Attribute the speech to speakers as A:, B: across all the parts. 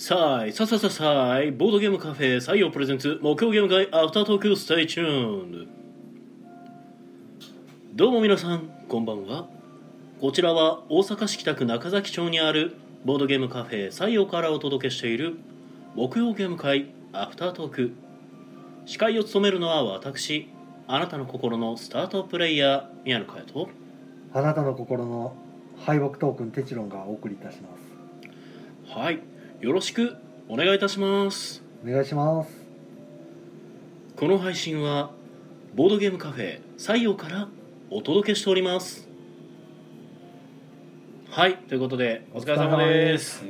A: さあい。さあさあさあさあい。ボードゲームカフェ採用プレゼンツ。木曜ゲーム会。アフタートーク。 Stay tune どうも皆さん。こんばんは。こちらは大阪市北区中崎町にある。ボードゲームカフェ採用からお届けしている。木曜ゲーム会。アフタートーク。司会を務めるのは私。あなたの心のスタートプレイヤー。宮野佳代と。
B: あなたの心の敗北トークンテチロンがお送りいたします。
A: はいよろしくお願いいたします。
B: お願いします。
A: この配信はボードゲームカフェ採用からお届けしております。はいということでお疲れ様です。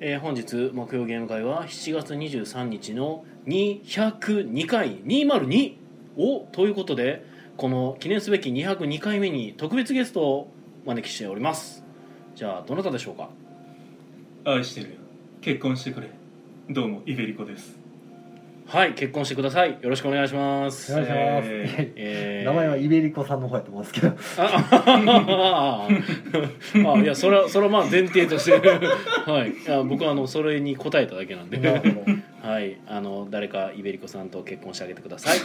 A: えー本日木曜ゲーム会は7月23日の202回202をということでこの記念すべき202回目に特別ゲストをお招きしております。じゃあどなたでしょうか？
C: 愛してるよ結婚してくれ。どうもイベリコです。
A: はい結婚してください。よろしくお願いします。
B: お願いします、
C: え
A: えー。
B: 名前はイベリコさんの方やと思うんですけど。
A: ああああいやそれはそれはまあ前提として。はい。いや僕はあのそれに答えただけなんで。
B: なるほど。
A: はい。あの誰かイベリコさんと結婚してあげてください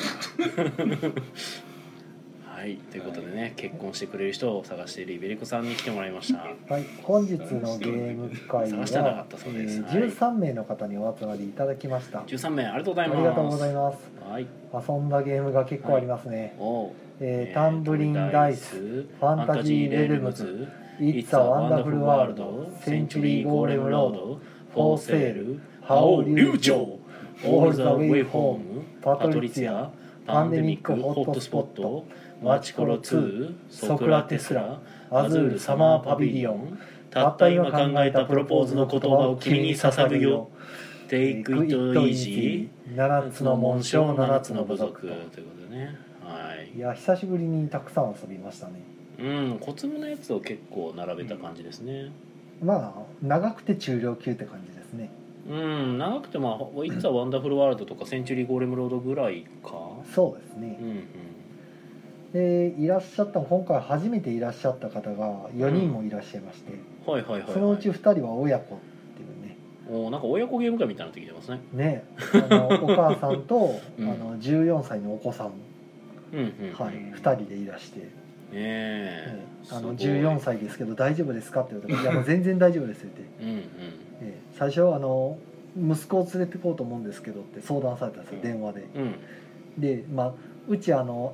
A: はいということでね結婚してくれる人を探しているイベリコさんに来てもらいました。
B: はい本日のゲーム会
A: 探してなか
B: は
A: っ、たそうです。
B: えー
A: はい
B: 13名の方にお集まりいただきました、
A: 13名ありがとうございます。
B: ありがとうございます。
A: はい。
B: 遊んだゲームが結構ありますね、
A: おう。
B: えー Tumblin' Dice Fantasy Realms It's a Wonderful World
A: Century Golem Road For Sale
B: ハオ
A: 流暢
B: All the Way Home
A: パトリツィアパンデミックホットスポットマチコロ2ソクラテスラアズールサマーパビリオンたった今考えたプロポーズの言葉を君に捧ぐよ。Take it easy
B: 7つの紋章
A: 7
B: 7
A: つの部
B: つの部族
A: 族ということでね。はい。
B: いや久しぶりにたくさん遊びましたね。
A: うん小粒のやつを結構並べた感じですね。
B: まあ長くて中量級って感じですね。
A: うん長くてまあ「いつはワンダフルワールド」とか「センチュリーゴーレムロード」ぐらいか。
B: そうですね。
A: うんうん
B: でいらっしゃった今回初めていらっしゃった方が4人もいらっしゃいまして、
A: はいはいはい、はい、
B: そのうち2人は親子っていうね。
A: おなんか親子ゲーム会みたいになってきてますね。
B: ねあのお母さんと、
A: うん。
B: あの14歳のお子さん、
A: うんうん、うん、
B: はい、
A: ね
B: 2人でいらして、
A: え。
B: ねあの
A: すごい。
B: 14歳ですけど大丈夫ですかって言われて「いやもう全然大丈夫です」って。最初あの息子を連れてこうと思うんですけどって相談されたんですよ電話で。
A: うん。
B: でまあうちあの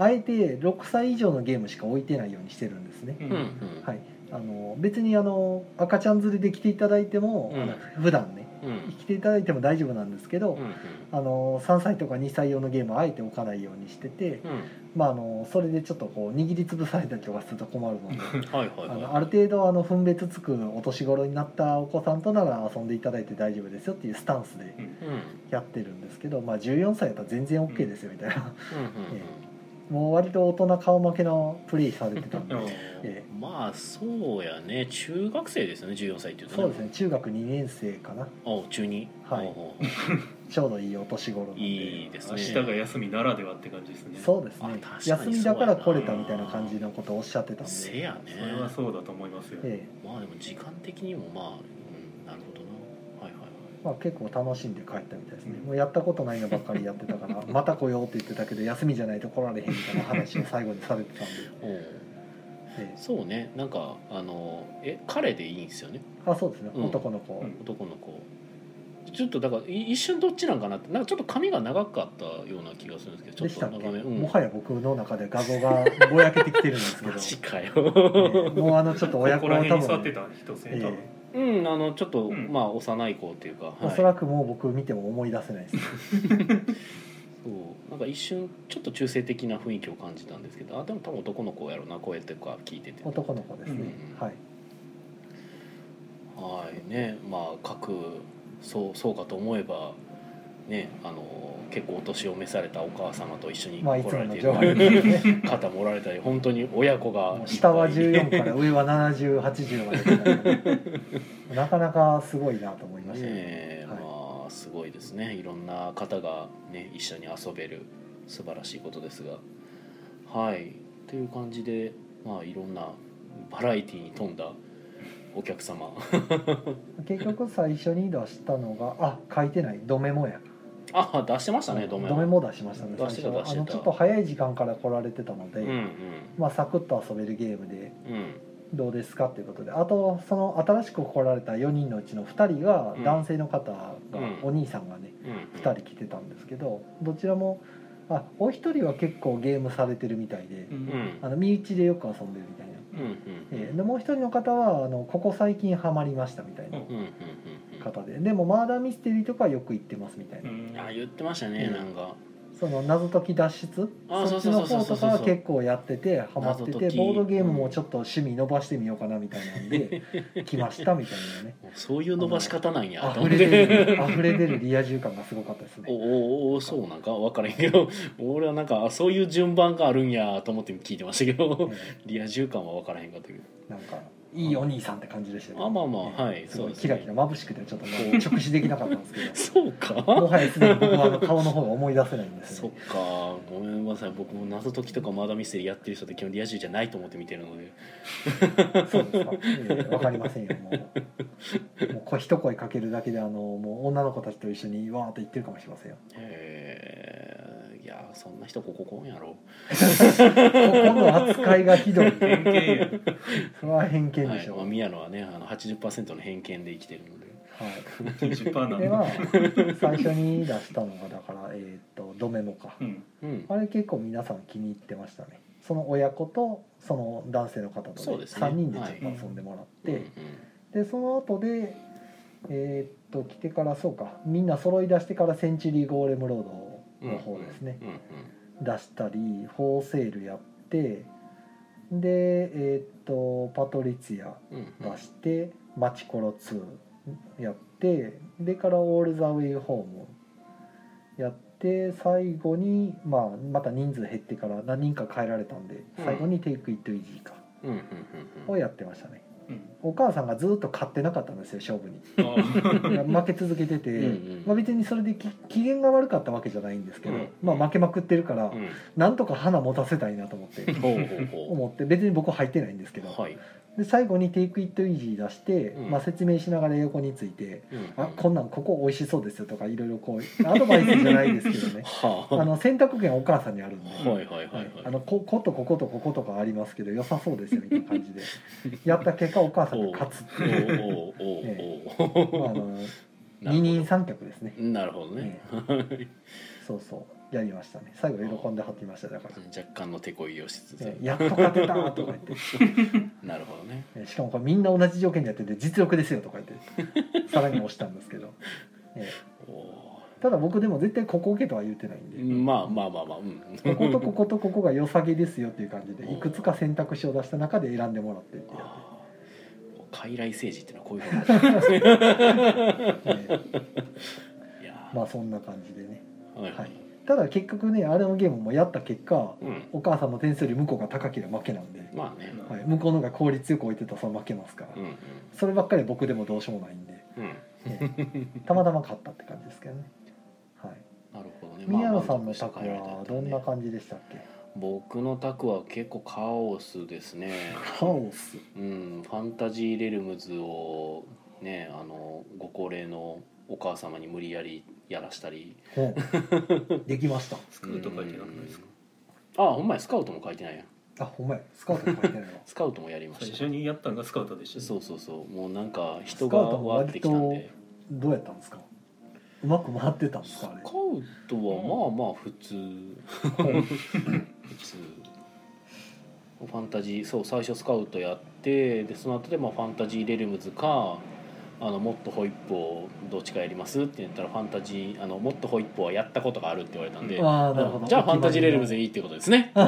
B: ああえて6歳以上のゲームしか置いてないようにしてるんですね、
C: う
A: うん。うん
B: はい。あの別にあの赤ちゃん連れで来ていただいても、
A: うん。
B: あの普段ね
A: うん。
B: 来ていただいても大丈夫なんですけど、
A: うん
B: あの3歳とか2歳用のゲームはあえて置かないようにしてて、
A: うん。
B: まあ、あのそれでちょっとこう握りつぶされたりとかすると困るので
A: はい
B: あのある程度あの分別つくお年頃になったお子さんとなら遊んでいただいて大丈夫ですよっていうスタンスで
A: うん。うん。
B: やってるんですけど、まあ、14歳だったら全然 OK ですよみたいな。
A: うん
B: もう割と大人顔負けのプレイされてたんで、
C: うん。
B: え
A: うんまあそうやね。中学生ですよね14歳っていうと
B: そうですね。中学2年生かな。
A: お中二？
B: はい。ちょうどいいお年頃なんで。
A: いいですね。
C: 明日が休みならではって感じですね。
B: そうですね。休みだから来れたみたいな感じのことをおっしゃってたんで、
A: せやね。
C: それはそうだと思いますよ、
B: ええ。
A: まあでも時間的にもまあ、うん、なるほどなはいはいはい
B: まあ、結構楽しんで帰ったみたいですね。もうやったことないのばっかりやってたから また来ようって言ってたけど休みじゃないと来られへんみたいな話を最後にされてたんで、
A: そうね。なんかあのえ彼でいいんですよね？
B: あそうですね、
A: うん。
B: 男の子、
C: うん
A: 男の子。ちょっとだからい一瞬どっちなんかなってなんかちょっと髪が長かったような気がするんですけどちょ
B: でしたっ
A: と長め。うん。
B: もはや僕の中で画像がぼやけてきてるんですけど。
A: マ、ジかよ、
B: ええ。もうあのちょっと
C: こ
B: 親子の多
C: こら辺に座っ
B: 分
C: てた人性多分、
B: え
A: うんあのちょっと、
C: うん。
A: まあ幼い子っていうか、はい、
B: おそらくもう僕見ても思い出せないです。
A: そう。なんか一瞬ちょっと中性的な雰囲気を感じたんですけどあでも多分男の子やろうな声とか聞いてて。
B: 男の子ですね、
A: うん。
B: はい。
A: はいね。まあ各そうそうかと思えばねあの結構お年を召されたお母様と一緒に来られている方もおられたり本当に親子が
B: 下は14から上は7080までなかなかすごいなと思いましたね。
A: ねえ
B: はい。
A: まあすごいですね。いろんな方がね一緒に遊べる素晴らしいことですが。はい。という感じでまあいろんなバラエティに富んだお客様。
B: 結局最初に出したのがあ書いてない。ドメモや
A: あ出してましたねドメ
B: ドメモ出しましたね
A: 出してた出してた。
B: あのちょっと早い時間から来られてたので、
A: うんうん。
B: まあサクッと遊べるゲームで
A: うん。
B: どうですかっていうことで。あとその新しく来られた4人のうちの2人が
A: うん。
B: 男性の方が、
A: うん。
B: お兄さんがね
A: うん
B: 2人来てたんですけどどちらもあお一人は結構ゲームされてるみたいで
C: う、ん。
A: うん。
B: あの身内でよく遊んでるみたいな、
A: うんうん。
B: えーでもう一人の方はあのここ最近ハマりましたみたいな。
C: うん
A: うんうんうん
B: 方で。でもマーダーミステリーとかはよく行ってますみたいな、
C: うん。
A: あ言ってましたね
B: うん。
A: なんか。
B: その謎解き脱出？
A: あ
B: そっちの方とかは結構やっててハマっててボードゲームもちょっと趣味伸ばしてみようかなみたいなんで来ましたみたいなね。
A: そういう伸ばし方なんや。
B: 溢れ出る溢れ出るリア充感がすごかったです
A: お
B: ね
A: おおそうなんか分からへんけど 俺はなんかあそういう順番があるんやと思って聞いてましたけど
B: え
A: リア充感は分からへんかったけど。
B: ーなんかいいお兄さんって感じでしたよ
A: あまあまあ
B: えー
A: はい
B: すごい
A: そうですね。
B: キラキラ眩しくてちょっともう直視できなか ったんですけど
A: そうか。
B: もはやすでに僕はあの顔の方が思い出せないんです
A: そっ
B: よ、ね、
A: か。ごめんなさい。僕も謎解きとかマーダーミステリーやってる人って基本リア充じゃないと思って見てるので。
B: そうです。か、えーわかりませんよ。もうもうこ一声かけるだけであのもう女の子たちと一緒にわーっと言ってるかもしれませんよ。
A: えー、いやそんな人こここんやろ。
B: ここの扱いがひどい。
C: 偏見や。
B: それは偏見で
A: はい。
B: しょう、
A: まあ、宮野はねあの80%の偏見で生きてるので。
B: はい。
C: 90%な
B: でまあ
C: の
B: 最初に出したのがだからえっ、とドメモか。
C: うん。
A: うん。
B: あれ結構皆さん気に入ってましたね。その親子とその男性の方とで
A: そうですね。
B: 3人でちょっと遊んでもらって、
A: うん
B: でその後でえっ、と来てからそうかみんな揃い出してからセンチュリーゴーレムロードの方ですね、出したりフォーセールやってでえっ、とパトリツィア出して「マチコロ2」やってでから「オール・ザ・ウェイ・ホーム」やって最後に、まあ、また人数減ってから何人か変えられたんで
A: うん。
B: 最後に「テイク・イット・イージー」かをやってましたね。
C: うん
B: お母さんがずっと勝ってなかったんですよ勝負に。
C: あ
B: 負け続けてて。
A: うんうん。
B: まあ、別にそれでき機嫌が悪かったわけじゃないんですけど、
A: うん。
B: まあ負けまくってるから、
A: うん。
B: なんとか花持たせたいなと思って。思って。別に僕入ってないんですけど、
A: うはい
B: で最後に「テイクイットイージー出して、
A: うん。
B: まあ、説明しながら横について
A: うん「
B: あこんなんここ美味しそうですよ」とかいろいろこうアドバイスじゃないですけどね。
A: はあ。
B: あの選択権はお母さんにあるんで。こことこことこことかありますけど良さそうですよみたいな感じで。やった結果お母さんが勝つっていう、まあ、あの二人三脚ですね。
A: どなるほどね。
B: そうそうやりましたね。最後喜んではっていましただから。
A: 若干の手こいをしつつ。
B: えやっと勝てたとか言って。
A: なるほどね。
B: えしかもこれみんな同じ条件でやってて実力ですよとか言ってさらに押したんですけど、え
A: お
B: ただ僕でも絶対ここ受けとは言ってないん
A: ー
B: で。
A: まあまあまあまあうん。
B: こことこことここが良さげですよっていう感じで
A: うん。
B: いくつか選択肢を出した中で選んでもらってってや
A: あー。傀儡政治っていうのはこういうふうになるんですね
B: って、え。
A: いや
B: まあそんな感じでね。
A: ーはい。
B: はいただ結局ねあれのゲームもやった結果
A: うん。
B: お母さんの点数より向こうが高ければ負けなんで、
A: まあね。
B: はい、向こうの方が効率よく置いてたらそ負けますから、
A: うんうん。
B: そればっかりは僕でもどうしようもないんで、
A: うん。
B: ええたまたま勝ったって感じですけどね。はい。
A: なるほどね。
B: 宮野さんの
A: まあ
B: 卓
A: 満足した回
B: はどんな感じでしたっけ？
A: 僕の卓は結構カオスですね。
B: カオス。
A: うん。ファンタジーレルムズをねあのご高齢のお母様に無理やりやらしたり。
B: ほう。できました。
C: スクート書いてなくないですか？
A: うん。あほんまやスカウトも書いてないやん。
B: あほんまや。スカウト書いてないわ
A: スカウトもやりま
C: 最
A: した。
C: 初にやったのがスカウトでした
A: そうそうそう。もうなんか人がわってきたん
B: 割
A: で
B: どうやったんですか？うまく回ってたんです
A: スカウトはまあまあ普通。普通。ファンタジーそう最初スカウトやってでその後でまあファンタジーレルムズかあのもっとホイップをどっちかやりますって言ったらファンタジーあのもっとホイップはやったことがあるって言われたんで、
B: ああなるほど。
A: じゃあファンタジーレルムズでいいってことですね。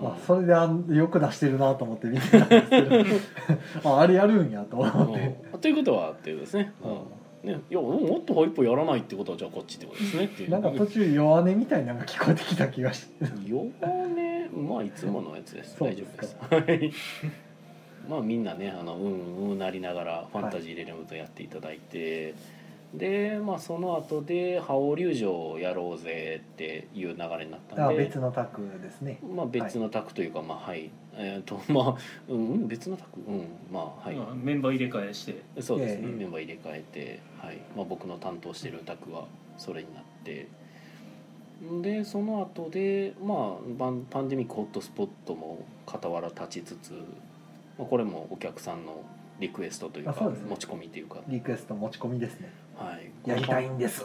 B: あそれであんよく出してるなと思って見てたんですけど。ああれやるんやと思って、
A: うん。ということはっていうことですね。うん。ね、いやもっとホイップやらないってことはじゃあこっちってことですねっていう。
B: なんか途中弱音みたいなのが聞こえてきた気がして。
A: 弱ねまあいつものやつです。大丈夫です。はいまあみんなねあのうんうんなりながらファンタジーレレムズやっていただいて、でまあその後で「覇王龍城」をやろうぜっていう流れになった
B: あ
A: んで
B: 別のタクですね。
A: まあ別のタクというか、まあはい。えっ、とまあうん別のタク？うんまあはい、
C: まあメンバー入れ替えして。
A: そうですね、
B: ええ。
A: メンバー入れ替えて、はい。まあ、僕の担当してるタクはそれになってでその後でまあパンパンデミックホットスポットも傍ら立ちつつ、まあ、これもお客さんのリクエストというか持ち込みというか、
B: リクエスト持ち込みですね。
A: はい、
B: やりたいんです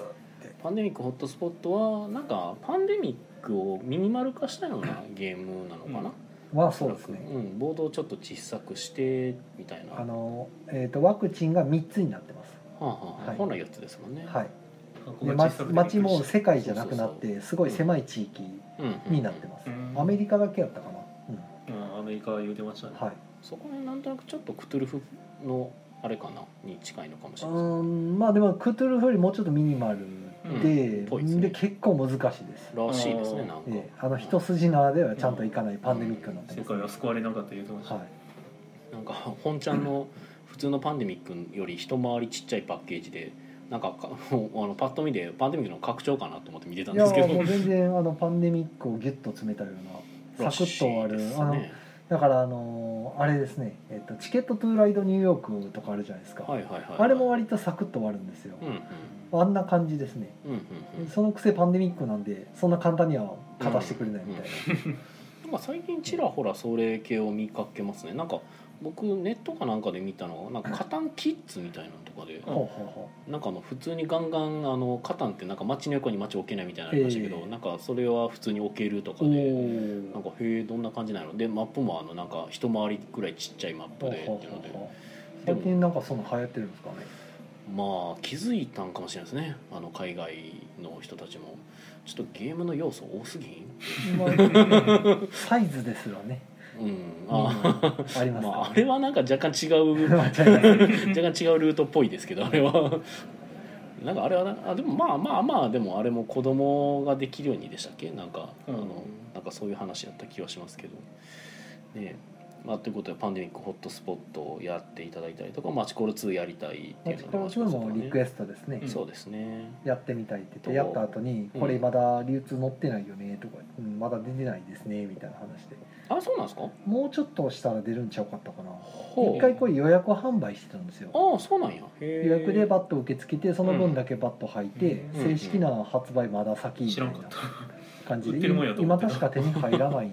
A: パンデミックホットスポットはなんかパンデミックをミニマル化したような ゲームなのかな、
B: まあそうですね。
A: うん、ボードをちょっと小さくしてみたいな。
B: あの、えー、とワクチンが3つになってます。
A: はあはあは
B: い。
A: 本来4つですもんね、
B: はい。
C: 箱
B: で
C: が小さくて
B: 街も世界じゃなくなってすごい狭い地域
A: うんうん
B: になってます。
C: うん。
B: アメリカだけやったかな、うん。
C: たうんアメリカは言うてましたね。
B: はい
A: そこになんとなくちょっとクトゥルフのあれかなに近いのかもし
B: う
A: れない。
B: ーんまあでもクトゥルフよりもうちょっとミニマルで,、
A: うんですね。
B: で結構難しいです、
A: らしいですねなんか、
B: ええあの一筋縄ではちゃんといかないパンデミックになって
C: 世
B: ます、
C: 界は救われなかった言うてました、
B: はい。
A: なんか本ちゃんの普通のパンデミックより一回りちっちゃいパッケージでなんかか あのパッと見でパンデミックの拡張かなと思って見てたん
B: いや
A: ですけど。
B: もう全然あのパンデミックをギュッと詰めたような
A: ら
B: サクッとある、
A: です
B: あの
A: ね
B: だからあのあれですね、えっと、チケットトゥーライドニューヨークとかあるじゃないですか、
A: はいはいはい
B: あれも割とサクッと終わるんですよ、
A: うんうん。
B: あんな感じですね。
A: うんうんうん。
B: そのくせパンデミックなんでそんな簡単には勝たしてくれないみたいな、
A: なんか最近ちらほらそれ系を見かけますね。なんか僕ネットかなんかで見たのはなんかカタンキッズみたいなのとかでなんかあの普通にガンガンあのカタンってなんか街の横に街置けないみたいなのありましたけど、
B: ええ。
A: なんかそれは普通に置けるとかで
B: ー。
A: なんかへえどんな感じなの？でマップもあのなんか一回りぐらいちっちゃいマップでっていうので。
B: 最近なんかその流行ってるんですかね？
A: まあ気づいたんかもしれないですね。あの海外の人たちも。ちょっとゲームの要素多すぎん？
B: まあサイズですらね
A: うん。あ
B: うん。あります
A: まあ、あ
B: か
A: れはなんか 若干違う。若干違うルートっぽいですけどあれは。なんかあれはなあでもまあまあまあでもあれも子供ができるようにでしたっけ？なんか、
C: うん。
A: あのなんかそういう話やった気はしますけど。ねまあということでパンデミックホットスポットをやっていただいたりとかマチコロ2やりたいっていう
B: マチ
A: ので
B: コロ2もリクエ
A: ス
B: ストですね、
C: うん。
A: そうですね。
B: やってみたいって言って
A: と
B: やった後に
A: うん。
B: これまだ流通載ってないよねとか、うん、まだ出てないですねみたいな話で。
A: あそうなんですか？
B: もうちょっとしたら出るんちゃうかったかな。一回これ予約販売してたんですよ。
A: ああそうなんや。
B: 予約でバット受け付けてその分だけバット履いて、
A: うん
B: 正式な発売まだ先みたいな
C: 知らんかった。
B: 感じで今確か手に入らない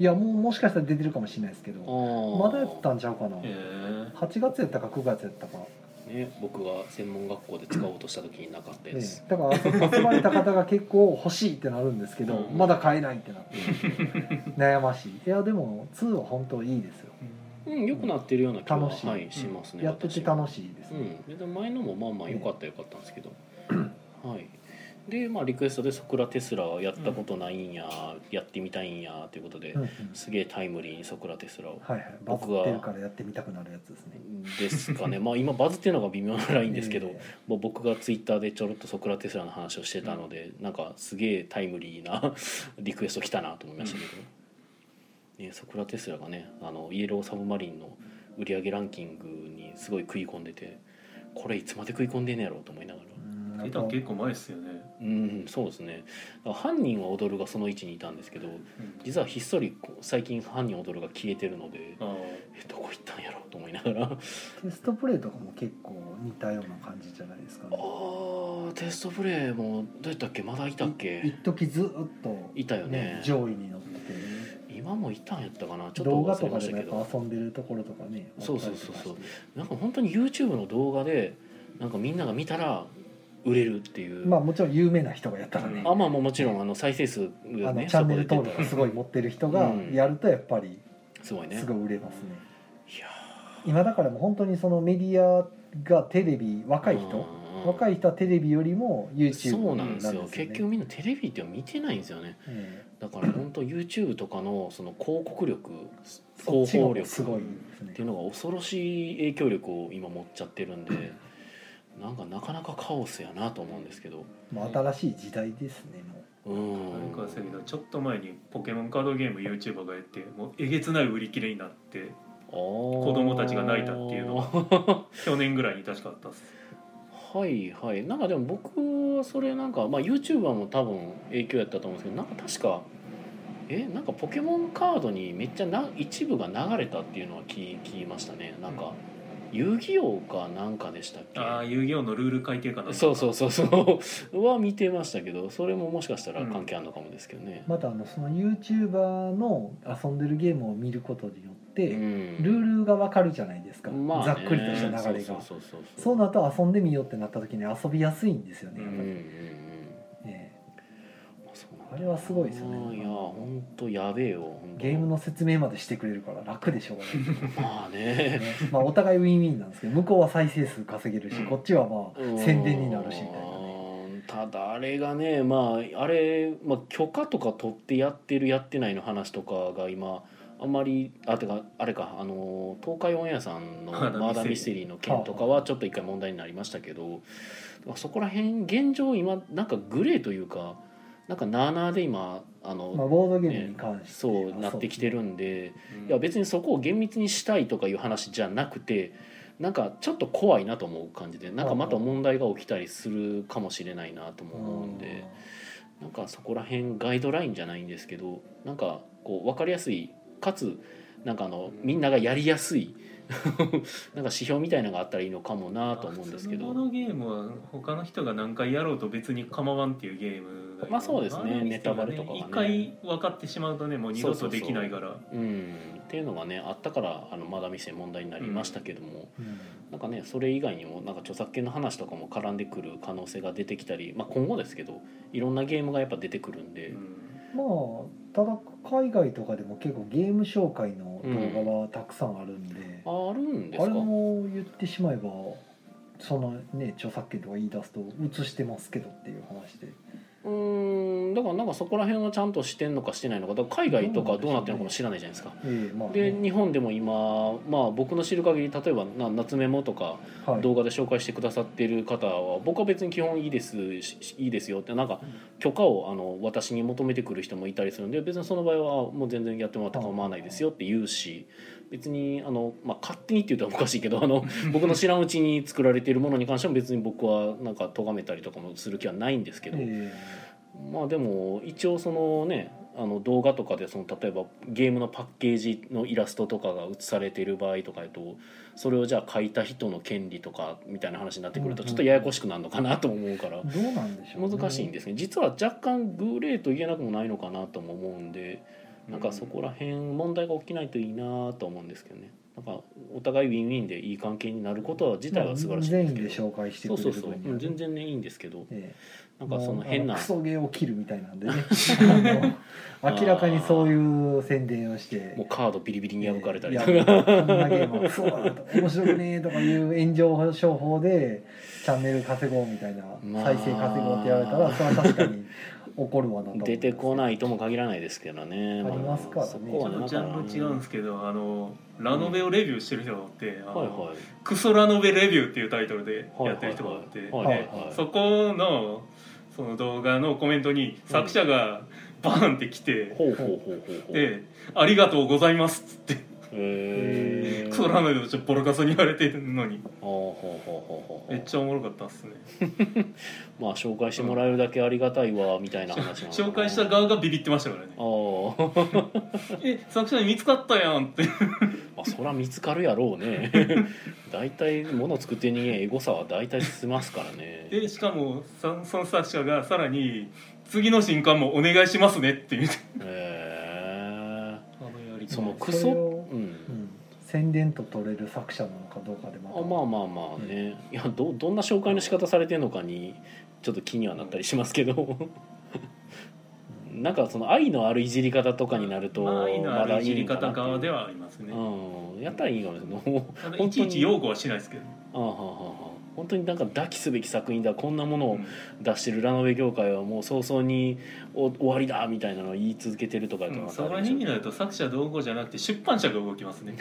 B: いやもうもしかしたら出てるかもしれないですけどまだやったんちゃうかな。
C: ええ
B: 8月やったか9月やったか、
A: ね僕が専門学校で使おうとした時になかった
B: ね
A: やつ、、
B: だから集まれた方が結構欲しいってなるんですけど、
A: うん。
B: まだ買えないってなって。悩ましい。いやでも2は本当いいですよ。
A: うん、良くなってるような気は
B: 楽しい。
A: はい、しますね。
B: やってて楽しいですね、
A: うん、で前のもまあまあ良かった良かったんですけど、はい。でまあリクエストでソクラテスラやったことないんや、やってみたいんやということで、
B: うんうん。
A: すげえタイムリーにソクラテスラ。を。
B: はいはい。バズ
A: 僕は
B: ってるからやってみたくなるやつですね。
A: ですかね。まあ今バズってるのが微妙なラインですけど、
B: え
A: もう僕がツイッターでちょろっとソクラテスラの話をしてたので、なんかすげえタイムリーな リクエスト来たなと思いましたけど、ね、ソクラテスラがねあのイエローサブマリンの売り上げランキングにすごい食い込んでてこれいつまで食い込んでんねやろうと思いながら。
B: うん
C: 出たの結構前っすよね、
A: うん、そうですね。犯人は踊るがその位置にいたんですけど、実はひっそり最近犯人踊るが消えてるので、
C: あ
A: えどこ行ったんやろうと思いながら。
B: テストプレイとかも結構似たような感じじゃないですかね。
A: ああテストプレイもどうやったっけ？まだいたっけ？
B: 一時ずっと
A: いたよね。
B: ね上位に乗ってて。
A: 今もいたんやったかな？ちょっと
B: 動画
A: 忘れましたけど。
B: 遊んでるところとかね
A: そうそうそうそう。なんか本当に YouTube の動画でなんかみんなが見たら売れるっていう、
B: まあもちろん有名な人がやったらね、
A: あまあももちろんあの再生数がね
B: あのチャンネル登録すごい持ってる人が
A: うん。
B: やるとやっぱり
A: すごいね。
B: すごい売れますね。
A: いや
B: 今だからもう本当にそのメディアがテレビ若い人若
A: い
B: い人はテレビよりも YouTube
A: そうなんですよ。
B: ね
A: 結局みんなテレビって見てないんですよね。
B: え
A: だから本当 YouTube とかのその広告力広報力っていうのが恐ろしい影響力を今持っちゃってるんでなんかなかなかカオスやなと思うんですけど。
B: まあ新しい時代ですねも
A: う。ん。
C: あれかせけどちょっと前にポケモンカードゲーム YouTuber がやってもうえげつない売り切れになって
A: 子
C: 供たちが泣いたっていうの。は 去年ぐらいに確かあったっす。
A: はいはい。なんかでも僕はそれなんかまあ YouTuber も多分影響やったと思うんですけどなんか確かえなんかポケモンカードにめっちゃな一部が流れたっていうのは聞聞きましたね。なんか、遊戯王かなんかでしたっけ？
C: ああ遊戯王のルール改定かな
A: そうそうそうそう。は見てましたけどそれももしかしたら関係あるのかもですけどね、
B: またあのその YouTuber の遊んでるゲームを見ることによって、
A: うん。
B: ルールがわかるじゃないですか、
A: まあね。
B: ざっくりとした流れが。
A: そうそうそうそう。
B: そうなると遊んでみようってなった時に遊びやすいんですよね
A: うんうんうん。
B: やっぱり、え
A: まあ
B: れはすごいですよね。
A: いや本当やべえよ
B: ゲームの説明までしてくれるから楽でしょうがない
A: まあね。
B: ね。まあお互いウィンウィンなんですけど向こうは再生数稼げるし、
C: うん。
B: こっちはまあ宣伝になるしみたいな
A: ただあれがねまああれ、まあ、許可とか取ってやってるやってないの話とかが今あんまりあてかあれかあの東海オンエアさんの
C: マーダー
A: ミステリーの件とかはちょっと一回問題になりましたけどそこら辺現状今なんかグレーというかなんかなあなあで今あの、
B: まあ、ボードゲームに関して、
A: そうなってきてるんで
C: う。ん
A: いや別にそこを厳密にしたいとかいう話じゃなくてなんかちょっと怖いなと思う感じでなんかまた問題が起きたりするかもしれないなとも思うんでなんかそこら辺ガイドラインじゃないんですけどなんかこう分かりやすいかつなんかあのみんながやりやすい なんか指標みたいなのがあったらいいのかもなと思うんですけど。
C: 普通のゲームは他の人が何回やろうと別に構わんっていうゲームが
A: まあそうですね。
C: マーダーミステリーは
A: ネタバレとかがね。
C: 一回分かってしまうとねもう二度とできないから。
A: うん。っていうのがねあったからあのまだ店問題になりましたけども、
B: うん。
A: なんかねそれ以外にもなんか著作権の話とかも絡んでくる可能性が出てきたり、まあ、今後ですけどいろんなゲームがやっぱ出てくるんで、
B: まあただ海外とかでも結構ゲーム紹介の動画はたくさんあるんで、
A: ああるんです
B: あ
A: か
B: れも言ってしまえばそのね著作権とか言い出すと映してますけどっていう話で
A: うーんだからなんかそこら辺はちゃんとしてんのかしてないのかだから海外とかどうなってるのかも知らないじゃないですか。
B: ええまあ、
A: で
B: ね
A: 日本でも今、まあ、僕の知る限り例えばな夏メモとか
B: はい、
A: 動画で紹介してくださってる方は僕は別に基本いいですしいいですよってなんか許可をあの私に求めてくる人もいたりするんで別にその場合はもう全然やってもらって構わないですよって言うし別にあの、まあ、勝手にって言ったらおかしいけどあの 僕の知らんうちに作られているものに関しても別に僕はなんか咎めたりとかもする気はないんですけど、
B: え
A: まあでも一応そのねあの動画とかでその例えばゲームのパッケージのイラストとかが映されている場合とかだとそれをじゃあ書いた人の権利とかみたいな話になってくると
B: うん
A: ちょっとややこしくなるのかなとも思うから
B: えどうなんでしょう、ね、
A: 難しいんですね。実は若干グレーと言えなくもないのかなとも思うんでなんかそこら辺問題が起きないといいなと思うんですけどね。なんかお互いウィンウィンでいい関係になることは自体は素晴らしいんですけど。
B: で紹介してくれ
A: そう全然ねいいんですけど。
B: え
A: なん
B: え
A: かその変な。
B: クソゲーを切るみたいなんでね。明らかにそういう宣伝をして。
A: もうカードビリビリに破かれたり
B: い
A: とか。
B: やこんなゲームはクソだとか面白くねえとかいう炎上商法でチャンネル稼ごうみたいな、
A: まあ。
B: 再生稼ごうって言われたらそれは確かに怒るわな
A: 出てこないとも限らないですけどね。
B: ありますからね。
A: そこはね、
C: ジャンル違うんですけどあのラノベをレビューしてる人がおって、あの
A: はいはい。
C: クソラノベレビューっていうタイトルでやってる人がおって、
A: はい
C: で
A: はいはい。
C: そこのその動画のコメントに作者がバーンって来て、
A: ほうほうほうほうほう。
C: で「ありがとうございます」っつって
A: へえ。
C: クソラノベとちょっとボロカスに言われてるのに
A: ほうほうほうほうほう。
C: めっちゃおもろかったっすね
A: まあ紹介してもらえるだけありがたいわみたいな話なのかな
C: 紹介した側がビビってましたからね
A: ああ。
C: え作者に見つかったやんって
A: まあそりゃ見つかるやろうね。大体物作ってる人間エゴさは大体済ますからね。
C: でしかもそその作者がさらに「次の新刊もお願いしますね」って言って
A: へえ。
C: あのやり
A: そのク
B: そ
A: ソ。うん。
B: れをうん、宣伝と取れる作者なのかどうかでまた。
A: あまあまあまあね、いやどどんな紹介の仕方されてるのかにちょっと気にはなったりしますけど。なんかその愛のあるいじり方とかになると
C: まあ愛のあるいじり方
A: まだいいんかなっていう
C: 側ではありますね。
A: うん。やったらいいかもしれない。もう
C: ただいちいち擁護はしないですけど。
A: ああはあはあは。あ本当になんか抱きすべき作品だこんなものを
C: うん。
A: 出してるラノベ業界はもう早々にお終わりだみたいなのを言い続けてるとかだと
C: その意味になると作者同行じゃなくて出版社が動きますね。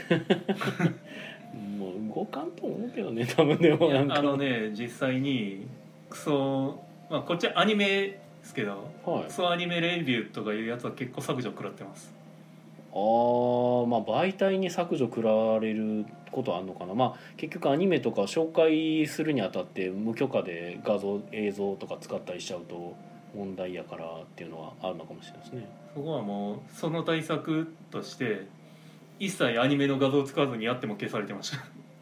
A: もう動かんと思うけどね多分でもなんか。
C: あのね実際にクソまあこっちはアニメですけど
A: はい。
C: クソアニメレビューとかいうやつは結構削除食らってます。
A: あーまあ媒体に削除食らわれることあんのかな。まあ結局アニメとか紹介するにあたって無許可で画像映像とか使ったりしちゃうと問題やからっていうのはあるのかもしれないですね。
C: そこはもうその対策として一切アニメの画像を使わずにやっても消されてまし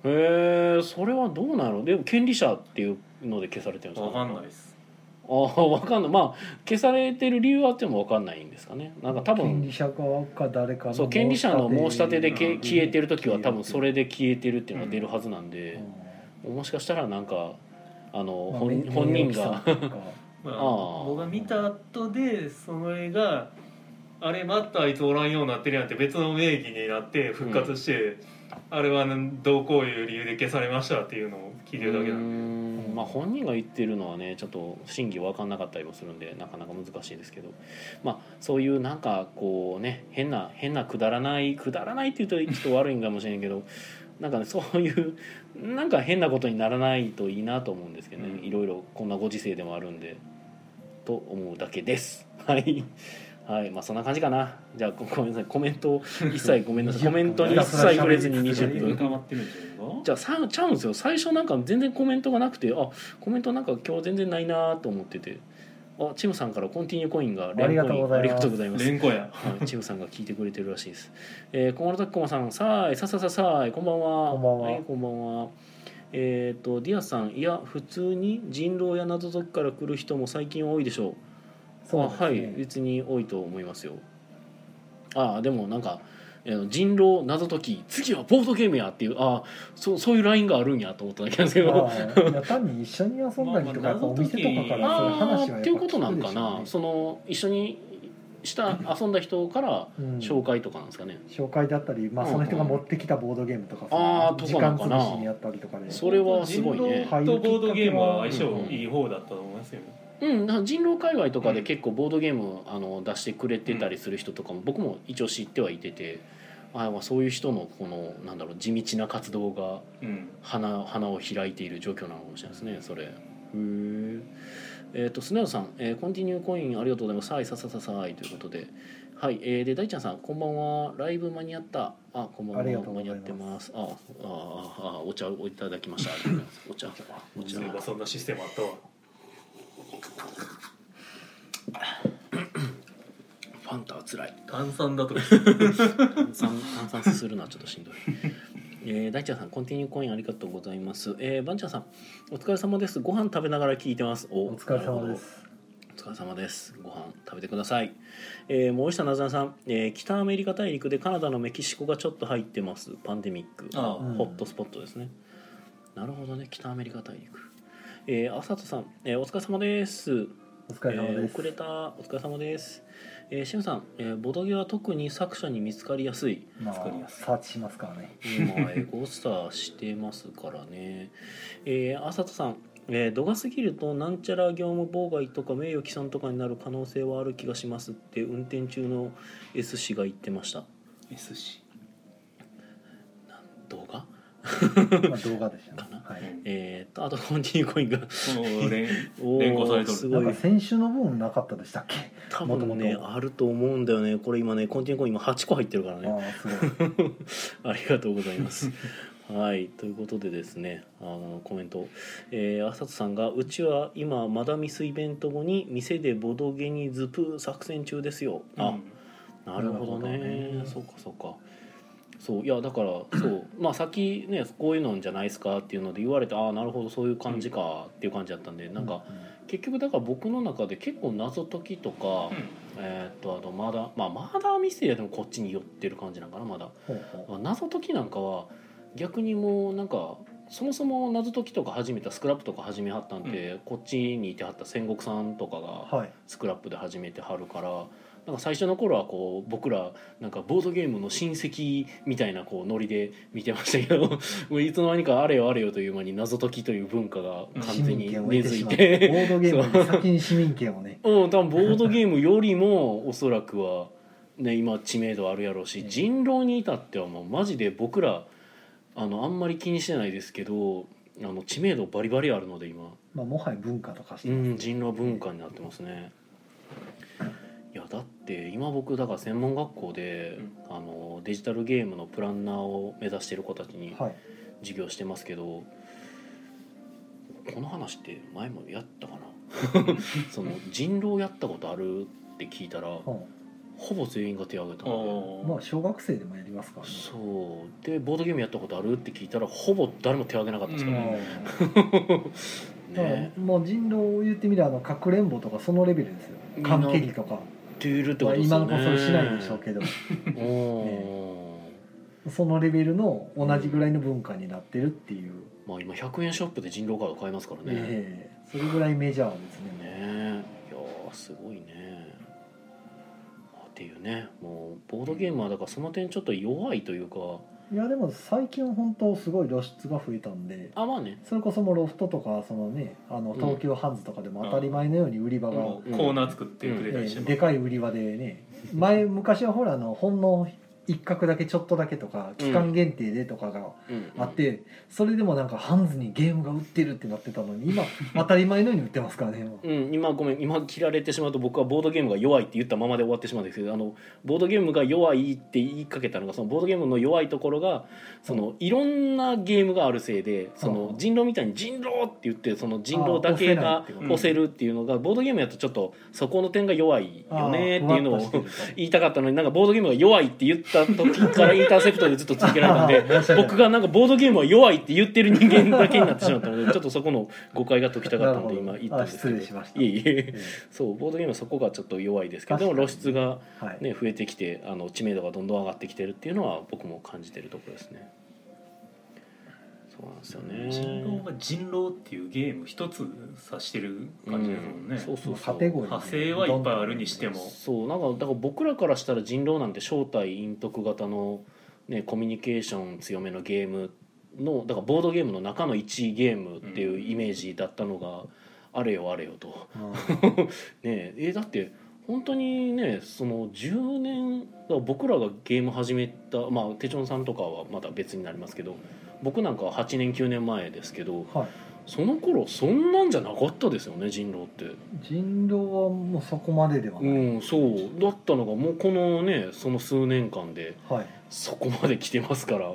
A: へえそれはどうなの？でも権利者っていうので消されてるんですか？
C: たわかんないです
A: ああ分かんない。まあ消されてる理由はあっても分かんないんですかね。なんか多分
B: 権利者側か誰かの
A: そう権利者の申し立てでけ
C: う。ん
A: 消えてる時は多分それで消えてるっていうのが出るはずなん
B: う
A: で
B: ん、
A: もしかしたらなんかあの、
B: まあ
A: 本本人が。
C: まあ僕が見た後でその絵があれまたあいつおらんようになってるやんって別の名義になって復活して、あれはどうこういう理由で消されましたっていうのを聞いてるだけなんで。
A: まあ本人が言ってるのはねちょっと真偽分かんなかったりもするんでなかなか難しいですけど。まあそういうなんかこうね変な変なくだらないくだらないって言うとちょっと悪いんかもしれんけどなんかねそういうなんか変なことにならないといいなと思うんですけどね、
C: うん。
A: いろいろこんなご時世でもあるんでと思うだけです。はいはいまあそんな感じかな。じゃあごごめんなさい。コメント一切ごめんなさい。コメントに一切触れずに20分
C: 深まってるんじゃないか
A: じゃあさちゃうんですよ。最初なんか全然コメントがなくてあコメントなんか今日全然ないなと思ってて。あチムさんからコンティニューコインが
B: ありがとうございます。
A: ありがとうございます。
C: 連呼や。
A: はい、チムさんが聞いてくれてるらしいです。えー、小丸滝駒さん、さあい、ささささあい、こんばんは。
B: こんばんは。い
A: こんばんは。えっ、と、ディアさん、いや、普通に人狼や謎解きから来る人も最近多いでしょう。
B: そうですね。
A: あはい、別に多いと思いますよ。ああ、でも、なんか。えー人狼謎解き次はボードゲームやっていうああそうそういうラインがあるんやと思っただけなんですけど、
B: まあいや単に一緒に遊んだりとかお店とかからそういう話は
A: ああ
B: やっぱ
A: っていうことなんか
B: 聞く
A: な、その一緒にした遊んだ人から紹介とかなんですかね、
B: 紹介だったり、まあ、
A: うん。
B: その人が持ってきたボードゲームとかさ
A: あーと
B: 時間
A: かなんかな
B: 潰しにやったりとかで。
A: それはすごいね。
C: 人狼とボードゲームは相性いい方だったと思いますよ、
A: うん、人狼界隈とかで結構ボードゲームあの出してくれてたりする人とかも僕も一応知ってはいててあまあそういう人のこのなんだろう地道な活動が
C: うん。
A: 花花を開いている状況なのかもしれないですねそれ。へええっ、とスネ夫さん、えーコンティニューコインありがとうございます。はいささささいということではい、えー、で大ちゃんさんこんばんはライブ間に合ったあこんばんは間に合ってますああああお茶をいただきましたお茶お茶
C: そんなシステムあったわ
A: ファンタは辛い
C: 炭酸だとか
A: 炭酸炭酸すするのはちょっとしんどい。えー、大ちゃんさん、コンティニューコインありがとうございます。えー、バンちゃんさん、お疲れ様です。ご飯食べながら聞いてます。お
B: お疲れ様です
A: お疲れ様です。ご飯食べてください。えー、森下なずなさん、えー、北アメリカ大陸でカナダのメキシコがちょっと入ってます。パンデミック。
C: ああ
B: うん
A: ホットスポットですね。なるほどね、北アメリカ大陸。えー、あさとさん、えー、お疲れ様です。
B: お疲れ様
A: えー
B: です、
A: 遅れたお疲れ様です。えー、しむさん、えー、ボドゲは特に作者に見つかりやすい。
B: まあ
C: 作りやすい
B: サーチしますからね
A: 今エゴスターしてますからね。えー、あさとさん、えー、度が過ぎるとなんちゃら業務妨害とか名誉毀損とかになる可能性はある気がしますって運転中の S 氏が言ってました。
C: S 氏
A: 動画？
B: まあ動画でした
A: かな。
B: ねはい。
A: えー、とあとコンティニューコインが。
C: 連行されとる。
A: すごい。
B: なんか先週の分なかったでしたっけ？
A: 多分ねあると思うんだよね。これ今ねコンティニューコイン今8個入ってるからね。
B: あ あ
A: りがとうございます。はい。ということでですねあのコメント、えー、浅田さんが「うちは今マダミスイベント後に店でボドゲにズプ作戦中ですよ」あ、なるほどね。
B: なるほどね。
A: そうかそうかそういやだからそう まあさっきねこういうのじゃないですかっていうので言われてああなるほどそういう感じかっていう感じだったんでなんか、結局だから僕の中で結構謎解きとか、えーっとあとまだまあまだミステリーでもこっちに寄ってる感じなんかなまだ。謎解きなんかは逆にもうなんかそもそも謎解きとか始めたスクラップとか始めはったんで、こっちにいてはった戦国さんとかが
B: はい。
A: スクラップで始めてはるからなんか最初の頃はこう僕らなんかボードゲームの親戚みたいなこうノリで見てましたけど もういつの間にかあれよあれよという間に謎解きという文化が完
B: 市
A: 全に根付い
B: 得て。ボー
A: て。
B: ドゲームより先に市民権をね。
A: う。ん、多分ボードゲームよりもおそらくは、ね、今知名度あるやろうし
B: うん。
A: 人狼に至ってはもうマジで僕らあのあんまり気にしてないですけどあの知名度バリバリあるので今。
B: まあもはや文化とかして
A: うん人狼文化になってますね。いやだっで今僕だから専門学校で、あのデジタルゲームのプランナーを目指してる子たちに
B: はい。
A: 授業してますけど、この話って前もやったかな？その人狼やったことあるって聞いたら
B: は
A: ほぼ全員が手を挙げたので。
B: まあ小学生でもやりますからね。
A: そう。でボードゲームやったことあるって聞いたらほぼ誰も手を挙げなかったですからね,、ね。
B: もう人狼を言ってみればあのかくれんぼとかそのレベルですよ。缶蹴りとか、
A: っているって
B: まあ、
A: ことですよね。
B: 今の子それしないでしょうけど
A: うん
B: そのレベルの同じぐらいの文化になってるっていう、
A: まあ今100円ショップで人狼カード買えますからね、
B: ええ。それぐらいメジャーですね。
A: ねえ。いやーすごいね。まあっていうね。もうボードゲームはだからその点ちょっと弱いというか
B: いやでも最近本当すごい露出が増えたんで
A: あまあね。
B: それこそもうロフトとかそのねあの
A: うん。
B: 東急ハンズとかでも当たり前のように売り場が、
C: もうコーナー作ってくれたりして
B: でかい売り場でね。前昔はほらあのほんの一角だけちょっとだけとか期間限定でとかが
A: うん。
B: あって、それでもなんかハンズにゲームが売ってるってなってたのに今当たり前のように売ってますからねもう。
A: うん、今ごめん今切られてしまうと僕はボードゲームが弱いって言ったままで終わってしまうんですけどあのボードゲームが弱いって言いかけたのがそのボードゲームの弱いところがそのいろんなゲームがあるせいでその
B: うん。
A: 人狼みたいに人狼って言ってその人狼だけが
B: あ押せ
A: るっていうのがボードゲームやとちょっとそこの点が弱いよねっていうのを言いたかったのになんかボードゲームが弱いって言った時からインターセプトでずっと続けられたんで僕がなんかボードゲームは弱いって言ってる人間だけになってしまったのでちょっとそこの誤解が解きたかったので今言ったんですけど。いえいえ。
B: え
A: そうボードゲームはそこがちょっと弱いですけどでも露出が、ね、増えてきてあの知名度がどんどん上がってきてるっていうのは僕も感じてるところですねそうなんですよね。
C: 人狼が人狼っていうゲーム一つ指してる感じですもんね、
A: うん。そうそうそう。
B: カテゴリー
C: 派生はいっぱいあるにしても。
A: そうなんかだから僕らからしたら人狼なんて正体陰徳型の、ね、コミュニケーション強めのゲームのだからボードゲームの中の1ゲームっていうイメージだったのが、あれよあれよと。
B: うん。
A: ねえ。えだって本当にねその10年僕らがゲーム始めたまあ手帳さんとかはまた別になりますけど僕なんかは8年9年前ですけど
B: はい。
A: その頃そんなんじゃなかったですよね人狼って。
B: 人狼はもうそこまでではない、
A: うんそう。だったのがもうこのねその数年間で
B: はい。
A: そこまで来てますから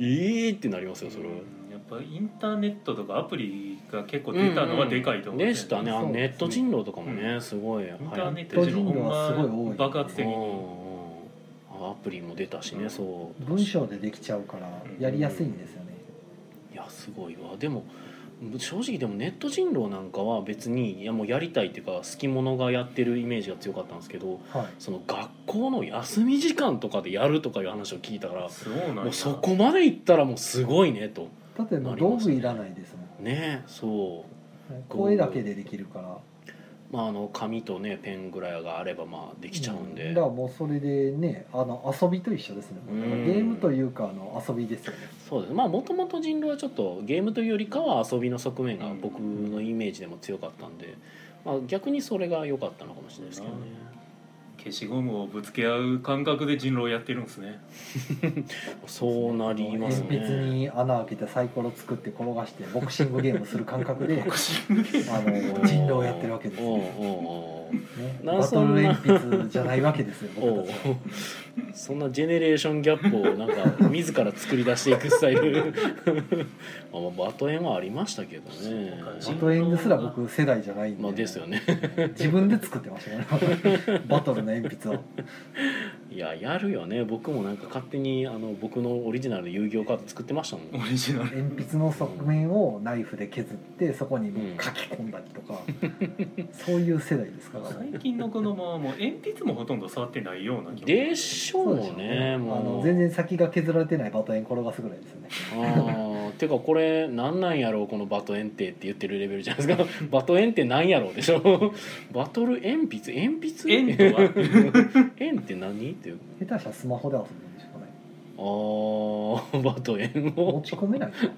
A: ええってなりますよそれは。
C: やっぱインターネットとかアプリが結構出たのはでかいと思う、
A: でしたね。あの
B: そうですね。
A: ネット人狼とかもね、
C: う
A: すごい。
C: インターネッ
B: ト
C: ト人狼
B: はすごい多
C: ま
B: い。
C: 爆発的に。
A: うんうん。アプリも出たしね、そう。
B: 文章でできちゃうからやりやすいんですよ
A: すごいわ。でも正直でもネット人狼なんかは別にいやもうやりたいっていうか好き者がやってるイメージが強かったんですけど
B: はい。
A: その学校の休み時間とかでやるとかいう話を聞いたからもうそこまでいったらもうすごいねと
B: だって道具いらないですもん。
A: ねそう。
B: 声だけでできるから
A: まああの紙とねペンぐらいがあればまあできちゃうんで、
B: だからもうそれでねあの遊びと一緒ですね。ゲームというかあの遊びですよね。
A: そうです。まあもともと人狼はちょっとゲームというよりかは遊びの側面が
C: うん。
A: 僕のイメージでも強かったんで、まあ、逆にそれが良かったのかもしれないですけどね
C: 消しゴムをぶつけ合う感覚で人狼やってるんですね。
A: そうなりますね。
B: 鉛筆に穴開けてサイコロ作って転がしてボクシングゲームする感覚で
C: ボクシングゲーム。
B: あの人狼をやってるわけですね、
A: な
B: バトル鉛筆じゃないわけですよ
A: おう。
B: 僕たちは
A: そんなジェネレーションギャップをなんか自ら作り出していくスタイル。まあバトエンはありましたけどね。
B: バトエンですら僕世代じゃないんで、
A: まあですよね。
B: 自分で作ってましたね バトルの鉛筆を。
A: いややるよね。僕もなんか勝手にあの僕のオリジナルの遊戯王カード作ってましたもん。
C: オリジナル。
B: 鉛筆の側面をナイフで削ってそこにもう書き込んだりとか、そういう世代ですから
C: 最近の子供はもう鉛筆もほとんど触ってないような
A: でしょうね
B: あ
A: もう。
B: の全然先が削られてないバトエン転がすぐらいですよね。
A: ああてかこれなんなんやろうこのバトエンってって言ってるレベルじゃないですか。バトエンってなんやろうでしょ。バトル鉛筆？鉛筆？
C: 円とは？
A: 円って何っていう
B: 下手したらスマホで遊ぶんでしょうかね。
A: あーバトエンを。
B: 持ち込めない。か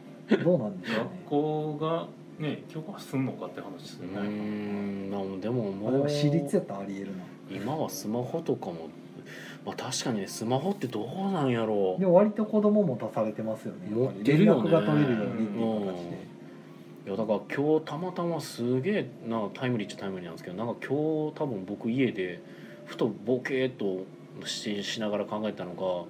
B: どうなんでしょうね。
C: 学校がね許可すんのかって話です
A: う
C: よね。
A: ーんまあでもも
B: あでも
A: う
B: 私立やったらありえるな。
A: 今はスマホとかもまあ確かにねスマホってどうなんやろ。う
B: でも割と子供も出されてますよね。
A: 持ってるよね。
B: 連絡が取れるようにっていう形で。
A: いやだから今日たまたますげえなタイムリーっちゃタイムリーなんですけどなんか今日多分僕家でふとボケーっとししながら考えたのが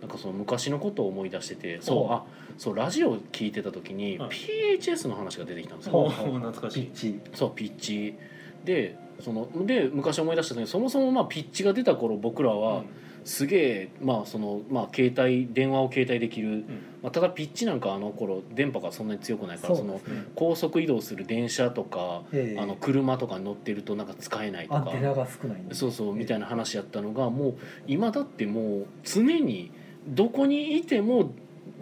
A: なんかその昔のことを思い出しててそう。
C: ほう
A: あそうラジオ聞いてた時に
C: はい。
A: PHS の話が出てきたんですよ。
C: おお懐かしい。
B: ピッチ。
A: そうピッチ。でそので昔思い出した時にそもそもまあピッチが出た頃僕らはすげえまあそのまあ携帯電話を携帯できる、まあ、ただピッチなんかあの頃電波がそんなに強くないからその高速移動する電車とか、
B: ええ。
A: あの車とかに乗ってるとなんか使えないとか。
B: アンテナが少ないんで
A: そうそうみたい
B: な
A: な話やったのがもう今だってもう常にどこにいても、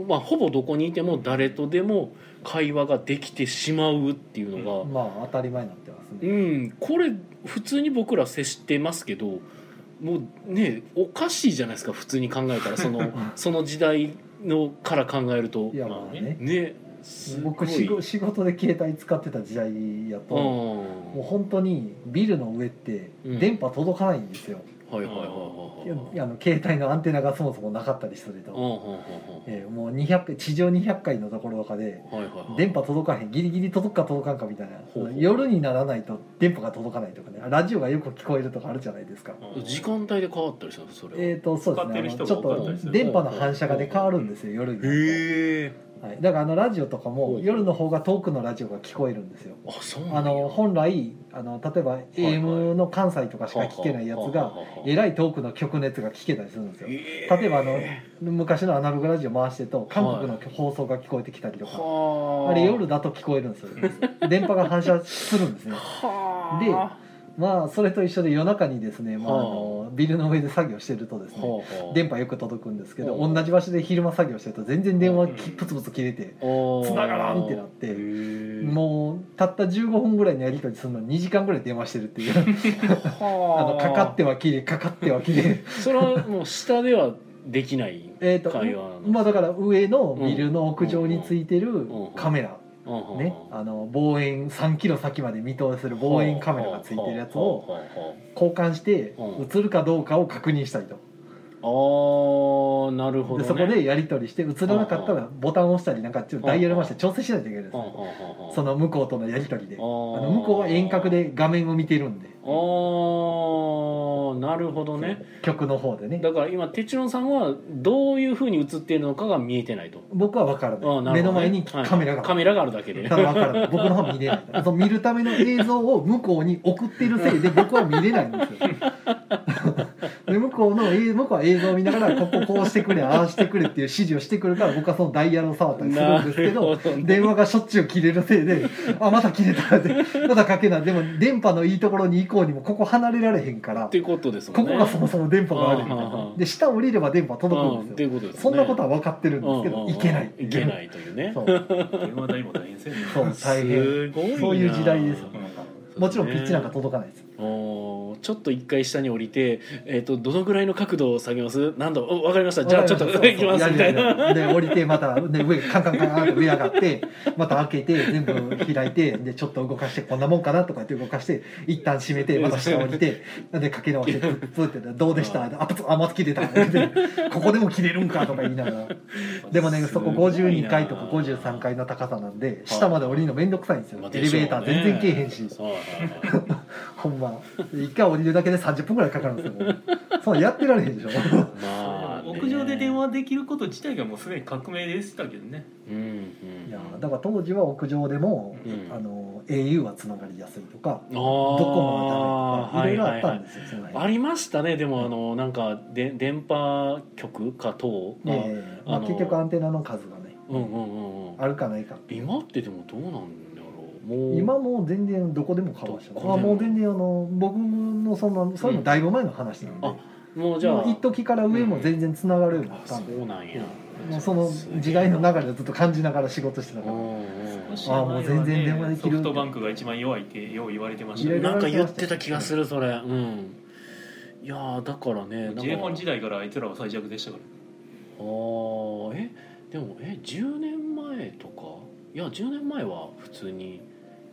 A: まあ、ほぼどこにいても誰とでも会話ができてしまうっていうのが、
B: まあ当たり前になってます
A: う
B: ね
A: ん、これ普通に僕ら接してますけどもうねおかしいじゃないですか普通に考えたら。その その時代のから考えると。
B: いや
C: まあね。
B: まあね僕仕事で携帯使ってた時代やともう
A: う
B: 本当にビルの上って
A: うん
B: 電波届かないんですよ、
A: んはいはいはいはい。
B: あの携帯のアンテナがそもそもなかったりすると、えーもう200地上200階のところとかで
A: はいはいはい。
B: 電波届かへんギリギリ届くか届かんかみたいな。夜にならないと電波が届かないとかね。ラジオがよく聞こえるとかあるじゃないですか、
C: うん。
A: 時間帯で変わったりするのそれは。
B: えー、とそうですね。ちょっと電波の反射がね変わるんですよ夜になると。
A: へえ
B: はい、だからあのラジオとかも夜の方が遠くのラジオが聞こえるんですよ。
A: あそう
B: あの本来あの例えば
A: はい
B: AM の関西とかしか聞けないやつがえらい遠くの局熱が聞けたりするんですよ。例えばあの昔のアナログラジオ回してると韓国の放送が聞こえてきたりとか、
A: は
B: あれ夜だと聞こえるんですよ。電波が反射するんですね。
A: は
B: でまあそれと一緒で夜中にですね、まあ、あ
A: は
B: のビルの上で作業してるとですね
A: はあ
B: 電波よく届くんですけど
A: はあ
B: 同じ場所で昼間作業してると全然電話きプツプツ切れて
A: 繋
B: 繋がらんってなってもうたった15分ぐらいのやり取りするのに2時間ぐらい電話してるっていう。あ。のかかっては切れかかっては切れ。
A: それはもう下ではできない
B: えーと
A: 会話なの
B: まあだから上のビルの屋上についてる
A: うん。
B: カメラねあの望遠3キロ先まで見通せる望遠カメラがついてるやつを交換して
A: うん。
B: 映るかどうかを確認したいと。
A: ああなるほど、ね、
B: でそこでやり取りして映らなかったらボタンを押したりなんかちょっとダイヤル回して調整しないといけないんですその向こうとのやり取りで。あの向こうは遠隔で画面を見てるんで
A: あーなるほどね。
B: 曲の方でね。
A: だから今哲郎さんはどういうふうに映っているのかが見えてないと。
B: 僕は分から
A: なるほどね。
B: 目の前に
A: はい。
B: カメラが。
A: カメラがあるだけで。
B: 分からない僕の方見れない。その見るための映像を向こうに送ってるせいで 僕は見れないんですよ。で向こうの映向こうは映像を見ながらこここうしてくれああしてくれっていう指示をしてくるから僕はそのダイヤルを触ったりするんですけど
A: ね。
B: 電話がしょっちゅう切れるせいであまた切れたってまたかけない。でも電波のいいところに行こうにもここ離れられへんから
A: っていうことですもんね。
B: ここがそもそも電波が悪いみたいな。で下降りれば電波届く
A: うんってい
B: んですよ
A: うことですね。
B: そんなことは分かってるんですけどいけない。
A: いけないいというね。
B: そう。
C: 電話代も大変ですよね。
B: そう大変。
A: すごいな。
B: そういう時代ですよ。
C: うん。
B: もちろんピッチなんか届かないです
A: おーちょっと一回下に降りて、えー、とどのぐらいの角度を下げます？何度？お分かりました。じゃあちょっと上行きます。みたいな
B: で降りてまた、ね、上カンカンカンって上上がってまた開けて全部開いてでちょっと動かしてこんなもんかなとかって動かして一旦閉めてまた下降りてでかけ直して プッてどうでした？ああまた切れた。ここでも切れるんかとか言いながら。でもねそこ52階とか53階の高さなんで下まで降りるの面倒くさいんですよ。
A: まあ
B: エレベーター全然けえへんし。ほんま一回降りるだけで30分ぐらいかかるんですよ。そうやってられへんでしょ。
A: まあね。
C: 屋上で電話できること自体がもうすでに革命でしたけどね。
A: うんうん。
B: いやだから当時は屋上でも、
A: うん。
B: あの au はつながりやすいとかドコモはダメとかいろいろあったんですよ、その辺。
A: ありましたね。でもあのなんかで電波局か等が、
B: ええ。まあ、結局アンテナの数がね
A: うんうんうんうん。
B: あるかないか。
A: 今ってでもどうなんだ
B: 今もう全然どこでもカバーして
A: どこでも
B: るあもう全然あの僕のそん。なそれもだいぶ前の話なんで、
A: あもうじゃあ。
B: 一時から上も全然つながるようになっ
A: あ
B: たんで、
A: そうなんや。
B: もうその時代の流れをずっと感じながら仕事してたから、
A: うんうん
B: あもう全然電話できる。
C: ソフトバンクが一番弱いってよう言われてました。ね。
A: なんか言ってた気がするそれ。うん。いやーだからねなんか。
C: J フォン時代からあいつらは最弱でしたから。
A: あーえでもえ10年前とか？いや10年前は普通に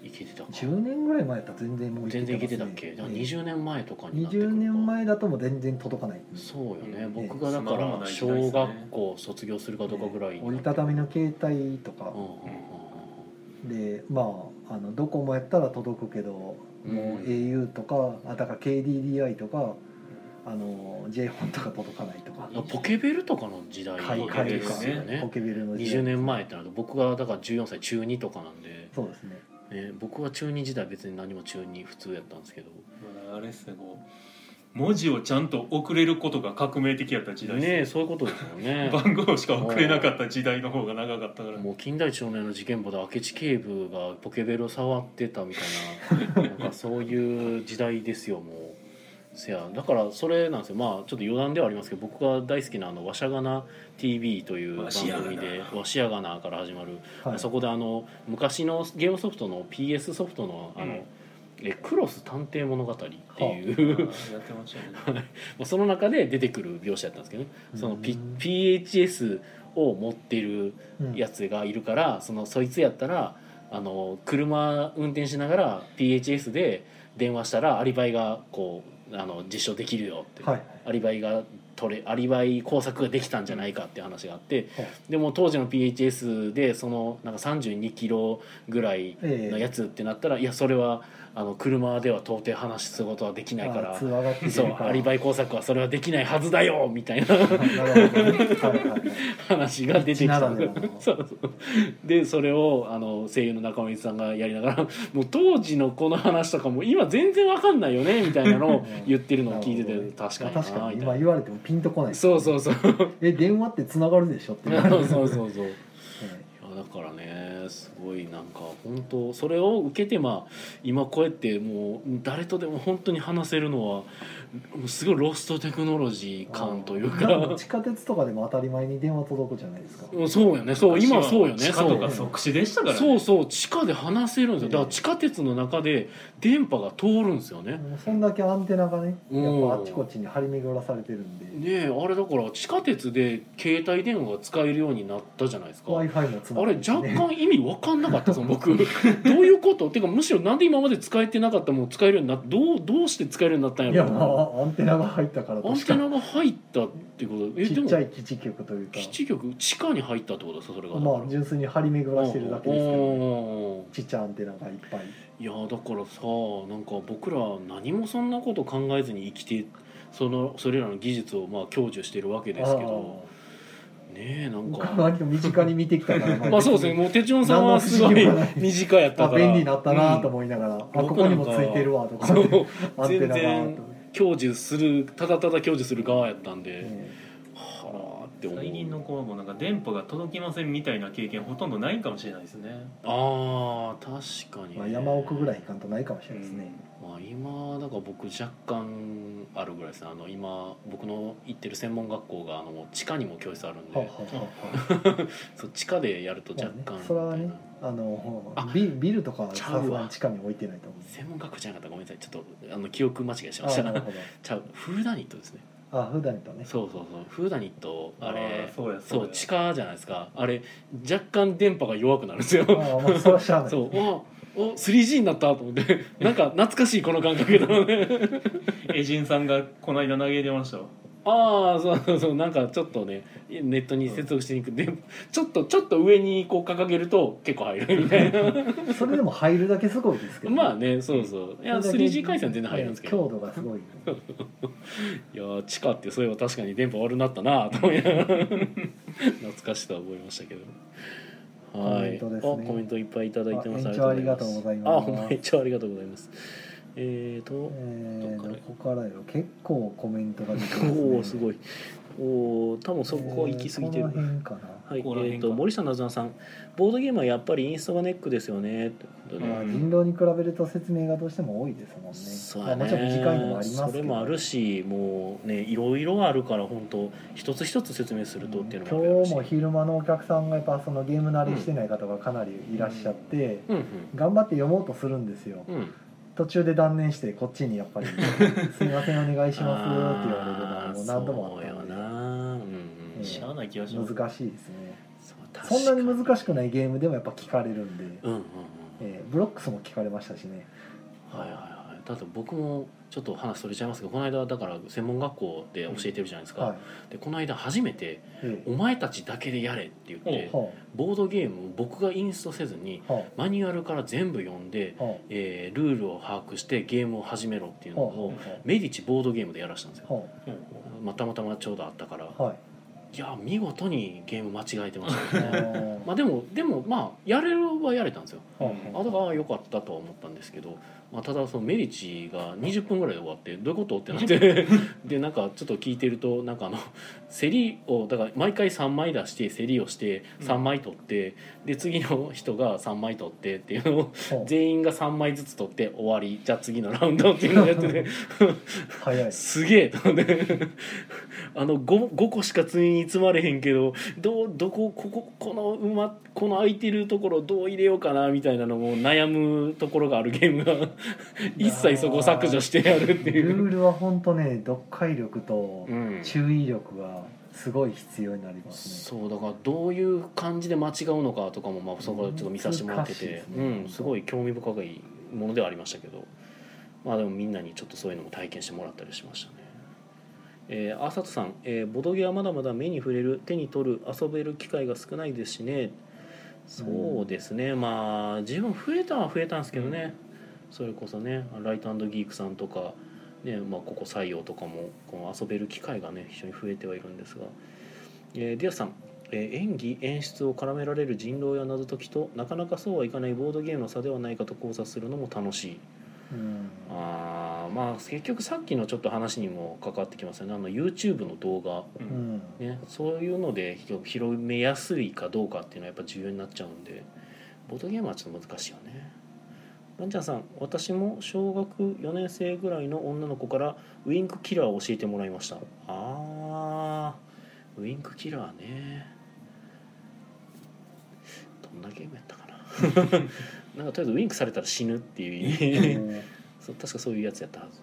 A: いけてたか。
B: 10年ぐらい前だったら全然もう
A: 全然いけてたっけ？じゃあ20年前とかになってくる
B: 20
A: か
B: 年前だともう全然届かない。
A: そうよね。
B: うん
A: 僕がだから小
C: ね。
A: 学校卒業するかどうかぐらい
B: 折りたたみの携帯とか。
A: うんうん
B: でまああのドコモやったら届くけど、
A: うん。
B: もう au とかあだから KDDI とかあの J 本とか届かないとか。
A: ポケベルとかの時代ですよね。
B: ポケベルの時代。
A: 20年前ってなると僕がだから14歳中2とかなんで、
B: そうですね
A: ね、僕は中2時代別に何も中2普通やったんですけど。
C: まああれっすねこう文字をちゃんと送れることが革命的やった時代
A: ね。えそういうことですよね。
C: 番号しか送れなかった時代の方が長かったから。
A: もう金田一少年の事件簿で明智警部がポケベルを触ってたみたいななんかそういう時代ですよもうせや。だからそれなんですよ。まあちょっと余談ではありますけど僕が大好きなあの「わしゃがな TV」という番組で「わしやがな」から始まる、
B: はい。
A: そこであの昔のゲームソフトの PS ソフトのあの、
C: うん。
A: えクロス探偵物語っていう、
C: あ。ーやってましたね。
A: まあその中で出てくる描写やったんですけどね。その、P
B: うん
A: PHS を持ってる
B: うん。
A: やつがいるからそのそいつやったらあの車運転しながら PHS で電話したらアリバイがこうあの実証できるよって、
B: はい。
A: アリバイが取れアリバイ工作ができたんじゃないかっていう話があって
B: はい。
A: でも当時の PHS でそのなんか32キロぐらい
B: ええ
A: のやつってなったらいやそれはあの車では到底話すことはできないからそうアリバイ工作はそれはできないはずだよみたいな。話が出てきた。
B: で
A: そうそう。でそれをあの声優の中森さんがやりながら もう当時のこの話とかも今全然わかんないよねみたいなのを言ってるのを聞いてて確かに。
B: まあ確かに今言われてもピンとこない。
A: そうそうそう。
B: え電話ってつながるでしょって
A: そうそうそうそう。い。
B: え
A: やだからねすごいなんか本当それを受けてまあ今こうやってもう誰とでも本当に話せるのはすごいロストテクノロジー感というか。
B: か地下鉄とかでも当たり前に電話届くじゃないですか。
A: うんそうよね。そう今そうよね。
C: 地下
A: そう
C: とか即死でしたからね。
A: そうそう地下で話せるんですよ。だから地下鉄の中で電波が通るんですよね。
B: そんだけアンテナがね
A: うん。
B: やっぱあっちこっちに張り巡らされてるんで。
A: ねえあれだから地下鉄で携帯電話が使えるようになったじゃないですか。
B: w i f i もつな
A: あれ
B: がるしね
A: 若干意味わかんなかったですもん僕。どういうこと？っていうかむしろなんで今まで使えてなかったもの使えるようになどうどうして使えるようになったん
B: いやま
A: やろうな。
B: あアンテナが入ったから
A: アンテナが入ったってこと？え
B: ちっちゃい基地局というか。
A: 基地局地下に入ったってことですかそれが
B: まあ純粋に張り巡らしてるだけですけどちっちゃいアンテナがいっぱい。
A: いやだからさなんか僕ら何もそんなこと考えずに生きてそのそれらの技術をまあ享受してるわけですけど。ねえなんか。
B: 身近に見てきたから
A: まあそうですね。もう手順さんはすごい身近やった
B: あ
A: から。
B: 便利になったなと
A: うん
B: 思いながら、あ
A: 僕
B: ここにもついてるわとか、
A: そう。
B: アンテナが
A: 全然享受するただただ享受する側やったんで、
B: え
A: はあって思う。
C: 最近の子はもうなんか電波が届きませんみたいな経験ほとんどないかもしれないですね。
A: ああ確かに、
B: まあ、山奥ぐらい行かんとないかもしれないですね、
A: まあ、今だから僕若干あるぐらいですねあの今僕の行ってる専門学校があの地下にも教室あるんで、
B: はあはあは
A: そう地下でやると
B: あ
A: 若干、
B: まあね、それはねあの
A: あ
B: ビビルとかさすがに地下に置いてないと思う。
A: 専門学校じゃなかったごめんなさい。ちょっとあの記憶間違いしました。
B: あなるほど。
A: ちゃう。フーダニットですね。
B: あ普段とね。
A: そうそうそう。フーダニットあれ
C: そう
A: 地下じゃないですか。あれ若干電波が弱くなるんですよ。
B: ああまあそれはしゃあない。
A: そう。あお 3G になったと思って。なんか懐かしいこの感覚だね
C: エジンさんがこの間投げ出ましたわ
A: ああそうそうそうなんかちょっとねネットに接続しにくく。てちょっとちょっと上にこう掲げると結構入るみたいな。
B: それでも入るだけすごいですけど、
A: まあねそうそう。いや
B: それだけ
A: 3G 回線全然入るんですけど。
B: 強度がすごい
A: いや地下ってそういえば確かに電波悪なったなと思いながら。懐かしさは覚えましたけど。はい。
B: コメントね。
A: あコメントいっぱいいただいてます。
B: ありがとうございます。
A: あほんま延長ありがとうございますえーと
B: えー、
A: ど
B: こからよ？結構コメントが出てます、ね、
A: おおすごい。おお多分そこ行き過ぎてる。
B: えーこの辺かな。
A: はい、えー、と森下なずなさん。ボードゲームはやっぱりインストがネックですよね。ということで、
B: まあ
C: うん
B: 人狼に比べると説明がどうしても多いですもんね。
A: ね。
B: もちろん短いのもありますけど。
A: それもあるしもうねいろいろあるから本当一つ一つ説明するとっていうのもあるし。
B: 今日も昼間のお客さんがやっぱそのゲーム慣れしてない方がかなりいらっしゃって、
A: うん
B: 頑張って読もうとするんですよ。
A: うんうん
B: 途中で断念してこっちにやっぱり「すいませんお願いします」って言われるのはもう何度もあったので
A: な。うんうん。
C: しゃあない気がします。
B: 難しいですね。
A: そ
B: んなに難
A: し
B: しくないゲームでもやっぱ聞かれるんで、
A: うんうんうん。
B: えーブロックスも聞かれましたしね。
A: はいはいはい。だって僕もちょっと話それちゃいますけどこの間だから専門学校で教えてるじゃないですか、
B: はい。
A: でこの間初めて
B: え「
A: お前たちだけでやれ」って言ってボードゲームを僕がインストせずにマニュアルから全部読んで、えールールを把握してゲームを始めろっていうのをメディチボードゲームでやらしたんですよ、まあ、たまたまちょうどあったから。
B: あはい。
A: いや見事にゲーム間違えてましたよね。
B: あ
A: まあでもでもまあやれるはやれたんですよ。
B: は
A: あだから良かったとは思ったんですけど、まあ、ただそのメディチが20分ぐらいで終わってどういうこと？ってなって。でなんかちょっと聞いてるとなんかあの競りをだから毎回3枚出して競りをして3枚取って、で次の人が3枚取ってっていうのを
B: は
A: 全員が3枚ずつ取って終わり。じゃあ次のラウンドっていうのをやってて。すげえ。と思ってあの 5, 5個しか積みに積まれへんけどどうどここここの馬この空いてるところどう入れようかなみたいなのも悩むところがあるゲームが一切そこ削除してやるってい
B: ル
A: う。
B: ールは本当ね読解力と
A: うん。
B: 注意力がすごい必要になりますね、
A: そうだからどういう感じで間違うのかとかもまあそこからちょっと見させてもらってて。
B: 難しいです、ね
A: うん、すごい興味深いものではありましたけど。まあでもみんなにちょっとそういうのも体験してもらったりしましたね。えー、あさとさん、えーボドゲはまだまだ目に触れる。手に取る。遊べる機会が少ないですしねそうですね、まあ自分増えたは増えたんですけどね、それこそねライトギークさんとか、ねまあ、ここ採用とかもこの遊べる機会がね非常に増えてはいるんですが、えーディアさん、え演技演出を絡められる人狼や謎解きとなかなかそうはいかないボードゲームの差ではないかと考察するのも楽しい。
B: うん。
A: あーまあ結局さっきのちょっと話にも関わってきますよね。あの YouTube の動画。
C: う
B: うん。ん
A: ね、そういうのでひ広めやすいかどうかっていうのはやっぱ重要になっちゃうんで。ボードゲームはちょっと難しいよね。ランちゃんさん私も小学4年生ぐらいの女の子からウインクキラーを教えてもらいました。あーウインクキラーね。どんなゲームやったかな なんかとりあえずウインクされたら死ぬっていうそう確かそういうやつやったはず、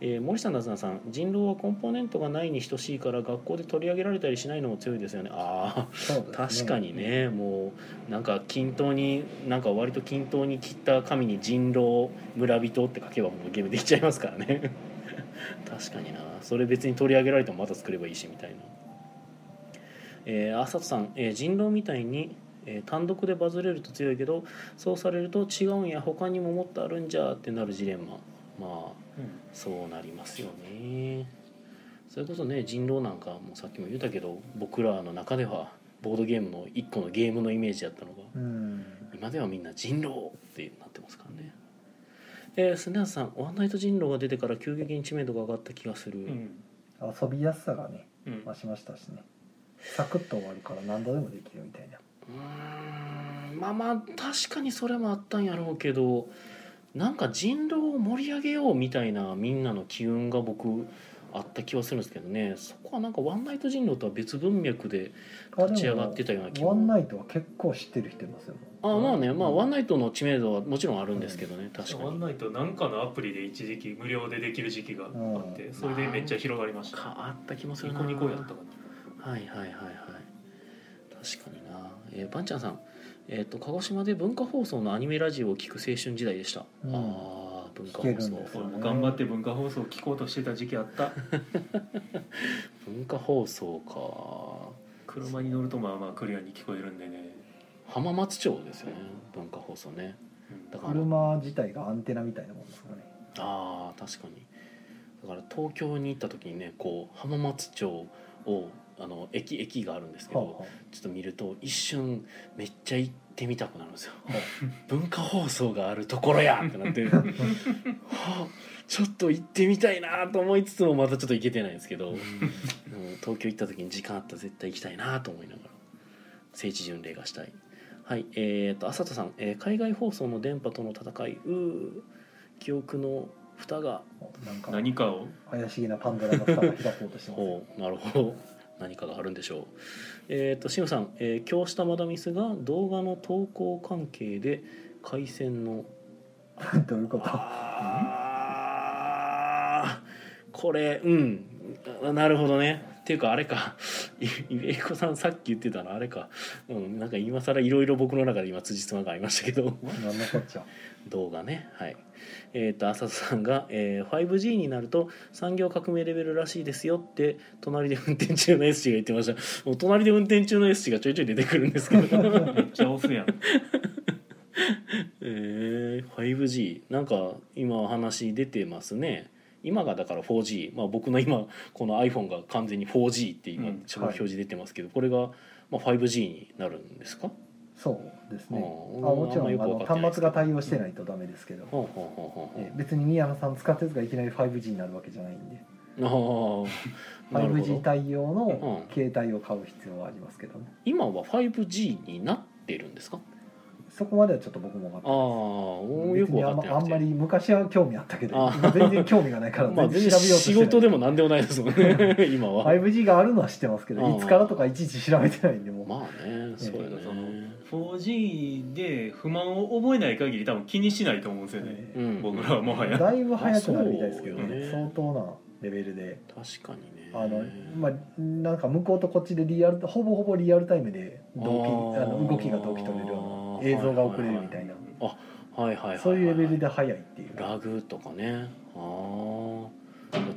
A: えー森下なずなさん人狼はコンポーネントがないに等しいから学校で取り上げられたりしないのも強いですよね。あ
B: そうですね。
A: あ確かにね。もうなんか均等になんか割と均等に切った紙に人狼村人って書けばもうゲームできちゃいますからね。確かにな。それ別に取り上げられてもまた作ればいいしみたいな。えー、あさとさん、えー人狼みたいに、えー単独でバズれると強いけどそうされると違うんや他にももっとあるんじゃってなるジレンマ。まあそうなりますよね。それこそね人狼なんかもさっきも言ったけど僕らの中ではボードゲームの一個のゲームのイメージだったのが
B: うん。
A: 今ではみんな人狼ってなってますからね。えー、スネアさんワンナイト人狼が出てから急激に知名度が上がった気がする、
C: うん。
B: 遊びやすさがね
C: うん。
B: 増しましたしね。サクッと終わるから何度でもできるみたいな
A: うーん。まあまあ確かにそれもあったんやろうけどなんか人狼を盛り上げようみたいなみんなの機運が僕あった気はするんですけどね。そこはなんかワンナイト人狼とは別文脈で
B: あ
A: 立ち上がってたような気も。
B: ワンナイトは結構知ってる人いますよ。
A: あまあねまあ
B: うん
A: ワンナイトの知名度はもちろんあるんですけどね。確かに。
C: ワンナイトなんかのアプリで一時期無料でできる時期があって
B: うん。
C: それでめっちゃ広がりました。
A: かあった気もするな。
C: ニコニコやったかな。
A: はいはいはいはい。確かになえー、バンちゃんさん。えっ、と鹿児島で文化放送のアニメラジオを聞く青春時代でした、
B: うん。
A: ああ文化放送
B: るんですよ
C: 俺も頑張って文化放送聞こうとしてた時期あった。
A: 文化放送か。
C: 車に乗るとまあまあクリアに聞こえるんでね、
A: 浜松町ですよね文化放送ね。
C: うん。
A: だから
B: 車自体がアンテナみたいなもんですかね。
A: ああ確かに。だから東京に行った時にねこう浜松町をあの駅駅があるんですけど、
B: はあは
A: ちょっと見ると一瞬めっちゃ行ってみたくなるんですよ。文化放送があるところやってなって。は あちょっと行ってみたいなと思いつつもまたちょっと行けてないんですけど、東京行った時に時間あったら絶対行きたいなと思いながら聖地巡礼がしたい。はいえー、と浅田さん、えー海外放送の電波との戦いうー記憶の蓋が。
B: あなんか
C: 何かを？
B: 怪しげなパンドラの蓋が開こうとしてます
A: なるほど何かがあるんでしょう。えっ、とシムさん、えー、今日したマダミスが動画の投稿関係で回線の
B: どういうこと？
A: これうん。あなるほどね。っていうかあれか。いえいこさんさっき言ってたのあれか、うん、なんか今更いろいろ僕の中で今辻褄がありましたけど。
B: なんのこっちゃ？
A: 動画ね。はい。えっ、と浅田さんが、えー 5G になると産業革命レベルらしいですよって隣で運転中の S 氏が言ってました。もう隣で運転中の S 氏がちょいちょい出てくるんですけど。
C: めっちゃ押すやん。
A: えー、5G なんか今話出てますね。今がだから 4G、まあ、僕の今この iPhone が完全に 4G って今
C: うん。
A: 表示出てますけど、これが、まあ、5G になるんですか？
B: そうですね。
A: うん。
B: あもちろん
A: あ
B: の端末が対応してないとダメですけど、別に宮野さん使ってるやつがいきなり 5G になるわけじゃないんで。
A: あー。なるほ
B: 5G
A: ど
B: 対応の
A: うん。
B: 携帯を買う必要はありますけどね。
A: 今は 5G になってるんですか？
B: そこまではちょっと僕も分かって
A: ああ
B: ない
A: よく分
B: 別にああんまり昔は興味あったけど全然興味がないから
A: まあ
B: 全
A: 全然
B: 然調べようとしてない。
A: 仕事でも何でもないですもんね 今は。
B: 5G があるのは知ってますけどいつからとかいちいち調べてないんでもう。
A: まあねそうよね。
C: その 4G で不満を覚えない限り多分気にしないと思うんですよね、僕らはもはや。
B: だいぶ早くなるみたいですけどね。相当なレベルで。
A: 確かにね
B: あのまあなんか向こうとこっちでリアルほぼほぼリアルタイムで同期
A: あ
B: の動きが同期取れるような映像が送れるみたいな。
A: はいはいはいはい。
B: そういうレベルで早いっていう。
A: ラグとかね。ああ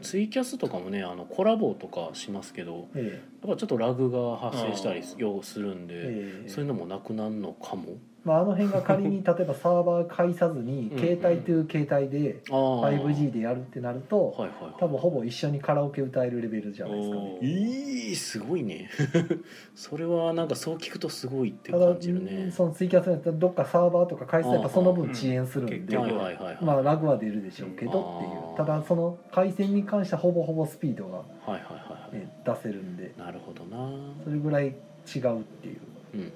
A: ツイキャスとかもねあのコラボとかしますけど
B: え
A: やっぱちょっとラグが発生したりするんで、
B: えええ。
A: そういうのもなくなるのかも？
B: まあ、あの辺が仮に 例えばサーバー介さずに
A: うん
B: 携帯という携帯で
A: ああ
B: 5G でやるってなると
A: はいはいはい。
B: 多分ほぼ一緒にカラオケ歌えるレベルじゃないですかね。
A: えー、すごいね。それはなんかそう聞くとすごいって感じるね。
B: そのツイキャスだったらどっかサーバーとか介さやっぱその分
C: うん
B: 遅延するんで、
C: うん
A: はいはいはいはい、
B: まあラグは出るでしょうけどっていう。ただその回線に関してはほぼほぼスピードが、
A: はいはいはいはい、
B: ね、出せるんで。
A: なるほどな。
B: それぐらい違うっていう。
A: うんうん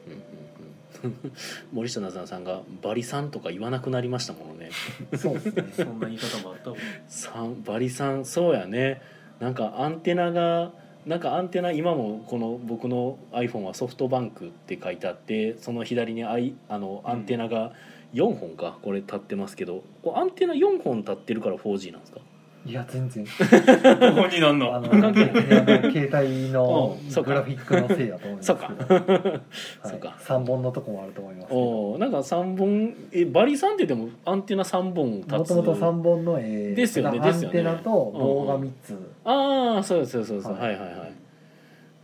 A: 森下なずなさんがバリさんとか言わなくなりましたものね。
B: そうですね。
C: そんな言い方もあったもん
A: さんバリさんそうやね。なんかアンテナがなんかアンテナ今もこの僕の iPhone はソフトバンクって書いてあってその左にアイあのアンテナが4本かこれ立ってますけどこうアンテナ4本立ってるから 4G なんですか？
B: いや全然。
C: どこになんの？
B: あの関係携帯の グラフィックのせいやと思います
A: そうか。
B: はい。
A: そうか。
B: 3本のとこもあると思います
A: おおなんか3本えバリさんってでもアンテナ3本立つ。
B: もともと3本の、えー
A: ですよね。
B: アンテナと棒が3つ、
A: ああそうですそうですそうです、
B: はい。
A: はい、はいは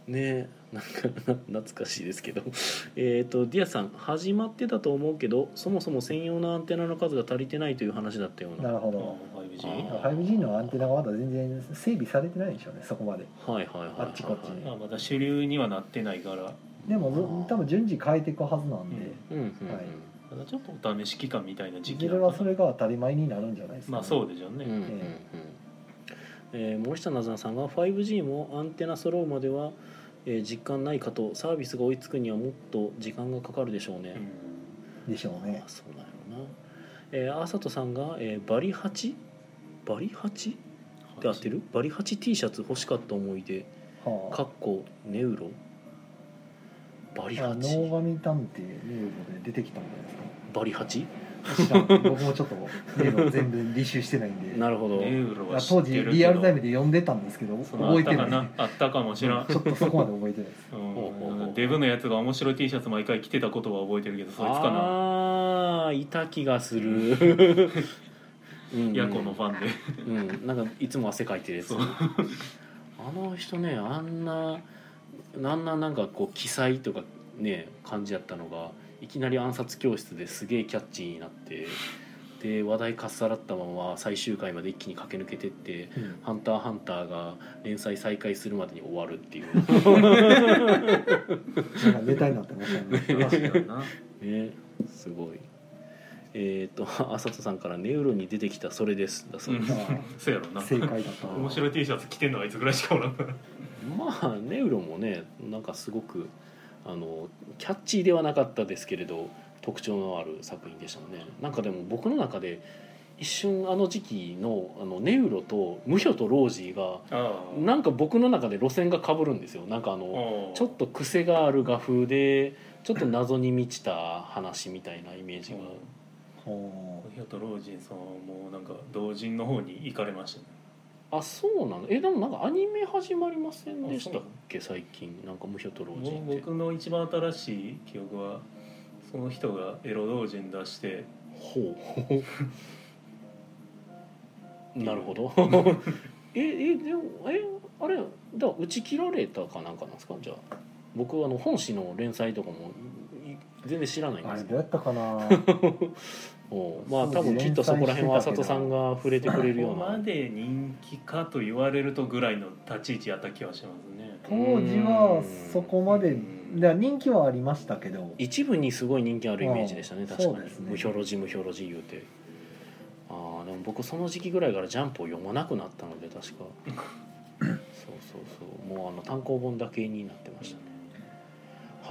A: い。ねなんかな懐かしいですけど。えっとディアさん始まってたと思うけどそもそも専用のアンテナの数が足りてないという話だったような。
B: なるほど
C: 5G
A: あ
B: 5G のアンテナがまだ全然整備されてないんでしょうねそこまで。
A: はいはいはいはい。
B: あっちこっちに
C: あまだ主流にはなってないから。
B: でもず多分順次変えていくはずなんで、
A: うんうんうん、
B: はい。
C: ただちょっとお試し期間みたいない時
B: ず
C: 期
B: れはそれが当たり前になるんじゃないですか、
C: まあそうでしょうね、
A: うんうんうん。えー森下なずなさんが 5G もアンテナ揃うまでは、えー実感ないかとサービスが追いつくにはもっと時間がかかるでしょうね、
C: うん。
B: でしょうね。
A: あそうなんやろな、えー、あさとさんが、えーバリハチ？バリハチ？って合ってる？バリハチ。T シャツ欲しかった思い出。
B: はあ。
A: かっこネウロ？バリ
B: あ
A: ハチ。
B: 能神探偵ネウロで出てきたんじゃないですか。
A: バリハ
B: 僕もちょっとネウロ全部履修してないんで。
A: なるほど、
B: 当時リアルタイムで読んでたんですけど
C: その
B: 覚えてない。
C: あったかなあったかもしらん。
B: ちょっとそこまで覚えてないです。
C: デブのやつが面白い T シャツ毎回着てたことは覚えてるけどそいつかな。
A: ああいた気がする。うん。
C: ヤコのファンで。
A: うん。なんかいつも汗かいてるやつ。あの人ねあんなあんななんかこう記載とかね感じやったのがいきなり暗殺教室ですげえキャッチーになってで話題かっさらったまま最終回まで一気に駆け抜けてって
B: うん「
A: ハンターハンター」が連載再開するまでに終わるっていう。
B: なんかネタになってましたね。
A: ねすごい。えっ、と浅田さんから「ネウロに出てきたそれです」だそうです、
B: あ
C: そうやろな。
B: 正解だった。
C: 面白い T シャツ着てんのはあいつぐらいしかおらん。から
A: まあネウロもねなんかすごくあのキャッチーではなかったですけれど特徴のある作品でしたね。なんかでも僕の中で一瞬あの時期のあのネウロとムヒョとロージーがなんか僕の中で路線が被るんですよ。なんかあのちょっと癖がある画風でちょっと謎に満ちた話みたいなイメージが、
B: ほ
C: ヒョとロージンさんはもうなんか同人の方に行かれましたね
A: あそうなの？えでもなんかアニメ始まりませんでしたっけ？最近。なんか無表と老人って。
C: 僕の一番新しい記憶はその人がエロ同人出して。
A: ほう。なるほど。ええでもえあれだ打ち切られたかなんかなんですか？じゃあ。僕はあの本誌の連載とかもい全然知らないんですけど。
B: あれどうやったかな？
A: まあ多分きっとそこら辺は浅戸さんが触れてくれるよう
C: ここま
A: な
C: で人気かと言われるとぐらいの立ち位置やった気はしますね。
B: 当時はそこまで人気はありましたけど。
A: 一部にすごい人気あるイメージでしたね
B: うん
A: 確かに。
B: ね
A: 無表ロジ無表ロジ言うて。ああでも僕その時期ぐらいからジャンプを読まなくなったので確か。そうそうそう。もうあの単行本だけになってましたね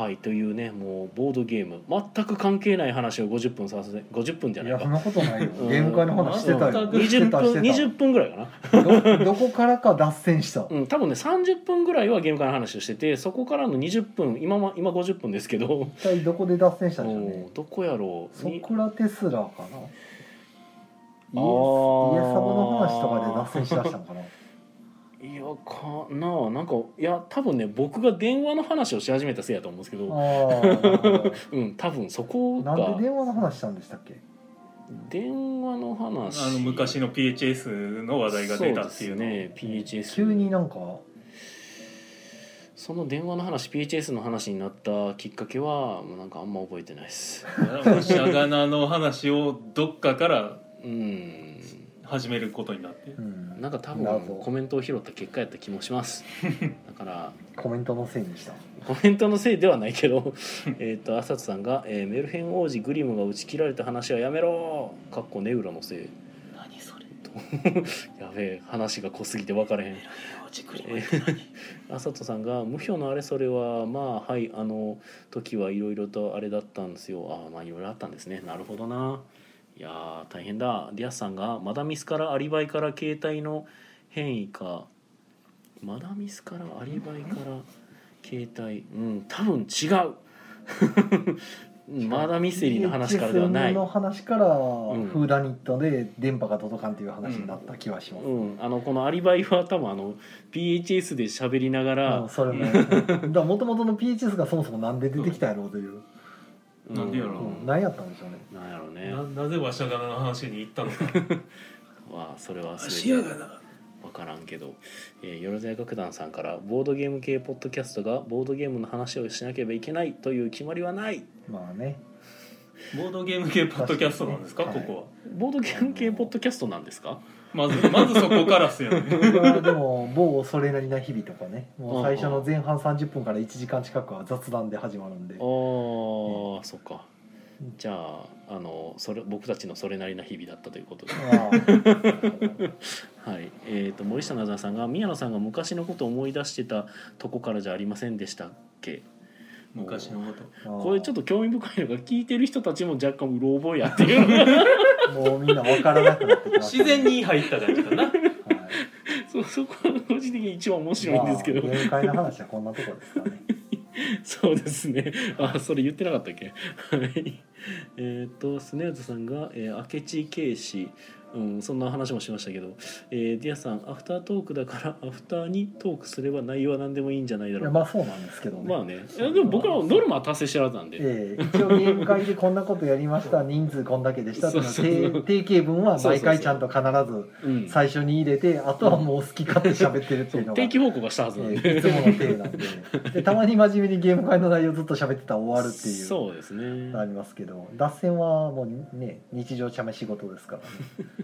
A: はいというねもうボードゲーム。全く関係ない話を50分させて50分じゃないか。
B: いやそんなことないよ。
A: うん。
B: ゲーム会の話してたよ。
C: うん
B: して
A: 20分
B: たして
A: 20分ぐらいかな。
B: たど どこからか脱線した。
A: うん、多分ね30分ぐらいはゲーム会の話をしててそこからの20分今は今50分ですけど。
B: 一体どこで脱線したんでしょうね。
A: おどこやろう。
B: ソ
A: に
B: クラテスラかな。イエイエサブ
A: ー
B: の話とかで脱線しだしたのかない
A: やかなあなんかいや多分ね僕が電話の話をし始めたせいやと思うんですけ
B: あ
A: ど。うん多分そこ
B: ど
A: が
B: なんで電話の話したんでしたっけ？
A: 電話の話。
C: あの昔の PHS の話題が出たっていうの。
A: そうですね PHS
B: 急になんか。
A: その電話の話 PHS の話になったきっかけはもうなんかあんま覚えてないです。
C: シャガナの話をどっかから
A: うん
C: 始めることになって。
B: うん。
A: なんか多
B: 謎
A: 分コメントを拾った結果やった気もします。だから。
B: コメントのせいにした。
A: コメントのせいではないけど えっと浅津さんが、えーメルヘン王子グリムが打ち切られた話はやめろ」かっこネウラのせい。
C: 何それ。
A: やべえ話が濃すぎて分からへん。えー浅戸さんが「無表のあれそれはまあはいあの時はいろいろとあれだったんですよ。ああまあいろいろあったんですね。なるほどないやー大変だ。ディアスさんが「マダミスからアリバイから携帯の変異か」マダミスからアリバイから携帯。うん多分違う。うんマダミステリーの話からではない
B: の話から、
A: ん
B: フーダニットで電波が届かんっていう話になった気はします、
A: うん、あのこのアリバイは多分あの PHS で喋りながら、
B: うんそれも だから元々の PHS がそもそもなんで出てきたやろうという、
A: う
C: なんでやろ
B: う。ん、何やったんでしょうね。
A: なんやろうね。
C: ななぜわしゃがなの話に行ったのか。
A: はそれは
C: し
A: 全て
C: やがな。
A: 分からんけど、えー、よろずや楽団さんからボードゲーム系ポッドキャストがボードゲームの話をしなければいけないという決まりはない。
B: まあね。
C: ボードゲーム系ポッドキャストなんですか、
B: 確かに
C: ここは。
A: ボードゲーム系ポッドキャストなんですか？
C: まずまずそこからっすよね。
B: ま あでも某それなりな日々とかね。もう最初の前半30分から1時間近くは雑談で始まるんで。
A: あー、そっか。じゃああのそれ僕たちのそれなりな日々だったということで。
B: あ
A: はい、えー、と森下なずなさんが宮野さんが昔のことを思い出してたとこからじゃありませんでしたっけ？
C: 昔のこと。
B: あ
A: これちょっと興味深いのが聞いてる人たちも若干うろ覚えやっていう。
B: もうみんな分からなくなってきました
C: 自然に入った感じかな。
B: はい。
A: そうそこは個人的に一番面白いんですけど、
B: まあ、ゲーム会の話はこんなとこですかね。
A: そうですね。あそれ言ってなかったっけ？はい。えっ、とスネーズさんが、えー、明智警視うん、そんな話もしましたけど、えー、ディアさんアフタートークだから アフターにトークすれば内容は何でもいいんじゃないだろう。か
B: いやまあそうなんですけどね。
A: まあね。でも僕らはノルマは達成してるはずなんで、
B: ええ一応ゲーム会でこんなことやりました。人数こんだけでしたっていう定定型文は毎回ちゃんと必ず
A: うん、
B: 最初に入れてあとはもう好き勝手喋ってるっていうのが
A: 定期報告がしたはずなんで、
B: ええいつもの体なんで。で たまに真面目にゲーム会の内容ずっと喋ってたら終わるっていう。
A: そうですね。
B: ありますけど。脱線はもうね日常茶目仕事ですからね、え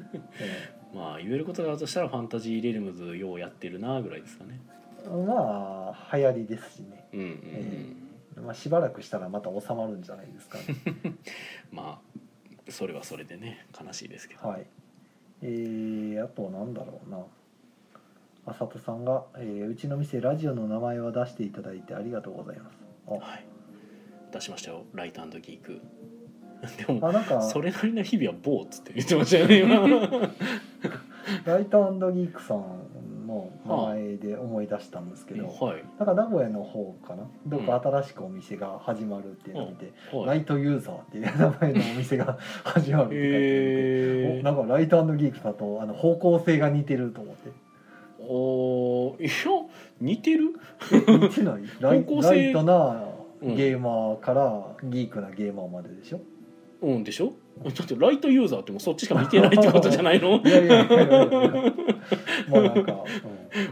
A: まあ言えることがあるとしたらファンタジーレルムズようやってるなぐらいですかね。
B: えまあ流行りですしね、
A: うんうんうん、
B: えまあ、しばらくしたらまた収まるんじゃないですかね。
A: まあそれはそれでね悲しいですけど、
B: はい。えー、あとなんだろうな。あさとさんが、えーうちの店ラジオの名前は出していただいてありがとうございます。
A: はい。出しましたよ。ライトギークでも
B: あ、あなんか
A: それなりな日々はボーっつって言ってましたよね今。
B: ライトギークさんの名前で思い出したんですけど、
A: はい。
B: なんか名古屋の方かな？どっか新しくお店が始まるっていうのを見て、ラ
A: はい。
B: イトユーザーっていう名前のお店が始まるって書いてあって、
A: へ
B: おなんかライトギークだとあの方向性が似てると思って。
A: いや似てる？
B: 似てない？ライライトな
A: うん。
B: ゲーマーからギークなゲーマーまででしょ？
A: うんうんでしょ？だってライトユーザーってもうそっちしか見てないってことじゃないの？
B: いやいやいやいやいや。まあなんか、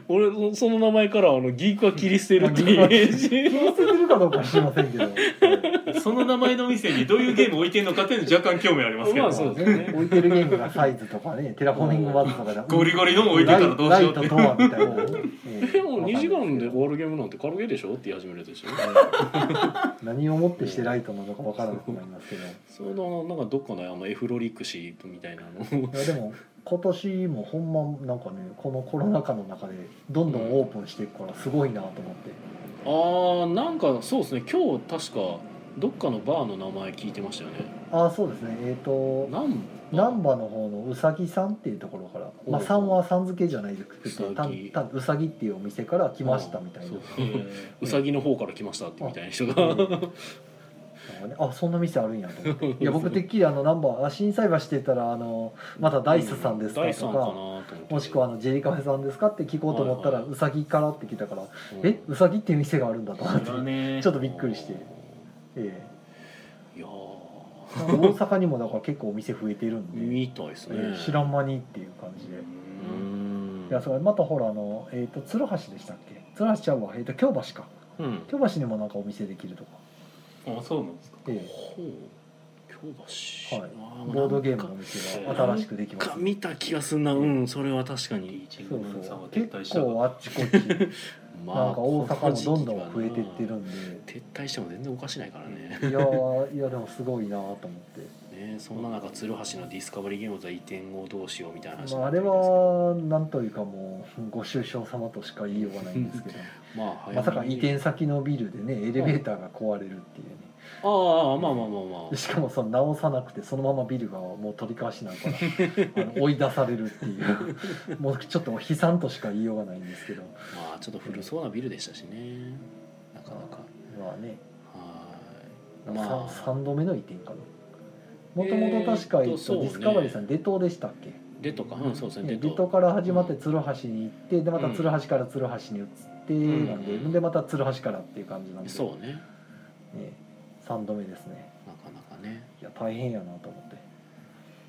A: 俺そその名前からあのギークは切り捨てるっていうイメー
B: うん、
A: ジ。
B: 気にせてるかどうかは知りませんけど、
C: その名前の店にどういうゲーム置いてるのかっていうの若干興味ありますけど、
A: まあそうですね。
B: 置いてるゲームがサイズとかねテラフォーミングバズとかで。
C: ゴリゴリの置いてたらどうしようって
B: ライライトとはみたいな、
A: でも2時間で終わるゲームなんて軽でしょって言い始めるでしょ？
B: 何をもってしてライトなのかわからなくなりますけど。
A: そのなんかどっかのあのエフロリクシーみたいなの。
B: いやでも今年もほんまなんかねこのコロナ禍の中でどんどんオープンしていくからすごいなと思って、
A: あーなんかそうですね。今日確かどっかのバーの名前聞いてましたよね。
B: ああそうですね。えっ、と
A: なん
B: 難波の方のうさぎさんっていうところから、まあ、さんはさん付けじゃないですけどたたうさぎっていうお店から来ましたみたいな。
A: そう うさぎの方から来ましたってみたいな人が。
B: なん。かねあそんな店あるんやと思って。いや僕てっきりあのナンバーあ心斎橋って言ったらあのまたダイスさんですかとかもしくはあのジェリカフェさんですかって聞こうと思ったらうさぎからって来たから
A: うん。
B: えうさぎっていう店があるんだと思って。ちょっとびっくりして。え
A: いや
B: えなんか大阪にもだから結構お店増えてるん
A: ー
B: で、
A: みたいですね。
B: ええ知らん間にっていう感じで。
A: うん。
B: いやそれまたほらあの、えー、と鶴橋でしたっけ？鶴橋ちゃうわ、えー、と京橋か。
A: うん。
B: 京橋にもなんかお店できるとか、
C: あそうなんですか？
B: え
A: ほう。京橋。
B: はい。
A: あ
B: えボードゲームのお店が新しくできます。
A: か見た気がすんな。うんそれは確かに。
B: そうそう。結構あっちこっち。
A: ま
B: なんか大阪もどんどん増えて
A: て
B: ってるんで。
A: 撤退しても全然おかしないからね。
B: いやーいやでもすごいなと思って、
A: ね。そんな中鶴橋のディスカバリーゲームズは移転をどうしようみたいな話に
B: まあ、あれはなんというかもうご愁傷様としか言いようがないんですけど。
A: まあ
B: まさか移転先のビルでねエレベーターが壊れるっていうね。
A: ああまあまあまあまあ。
B: しかもその直さなくてそのままビルがもう取り返しなんから あの追い出されるっていう。もうちょっと悲惨としか言いようがないんですけど。
A: まあちょっと古そうなビルでしたしね。なかなか。
B: まあね、
A: はい。まあ。
B: さ3度目の移転かなもともと確か、
A: え
B: ディスカバリーさん出島でしたっけ？
A: でとか。うんそうですね。
B: 出島から始まって鶴橋に行ってでまた鶴橋から鶴橋に移ってなん。で、
A: うん
B: でまた鶴橋からっていう感じなんで。
A: そうね。
B: ね、3度目ですね。
A: なかなかね。
B: いや大変やなと思って。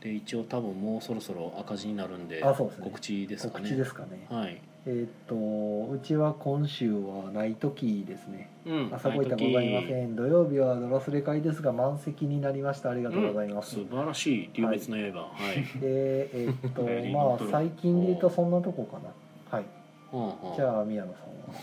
A: で一応多分もうそろそろ赤字になるんで
B: あそうですね。
A: 告知ですかね。
B: 告知ですかね。
A: はい
B: えーっとうちは今週はない時ですね。
A: うん
B: 朝ごいたございません。土曜日はドラスレ会ですが満席になりました。ありがとうございます、
A: 素晴らしい流別の刃はい、
B: でえーっと
C: はい
B: まあ最近で言うとそんなとこかな。はい。じゃあ宮野さ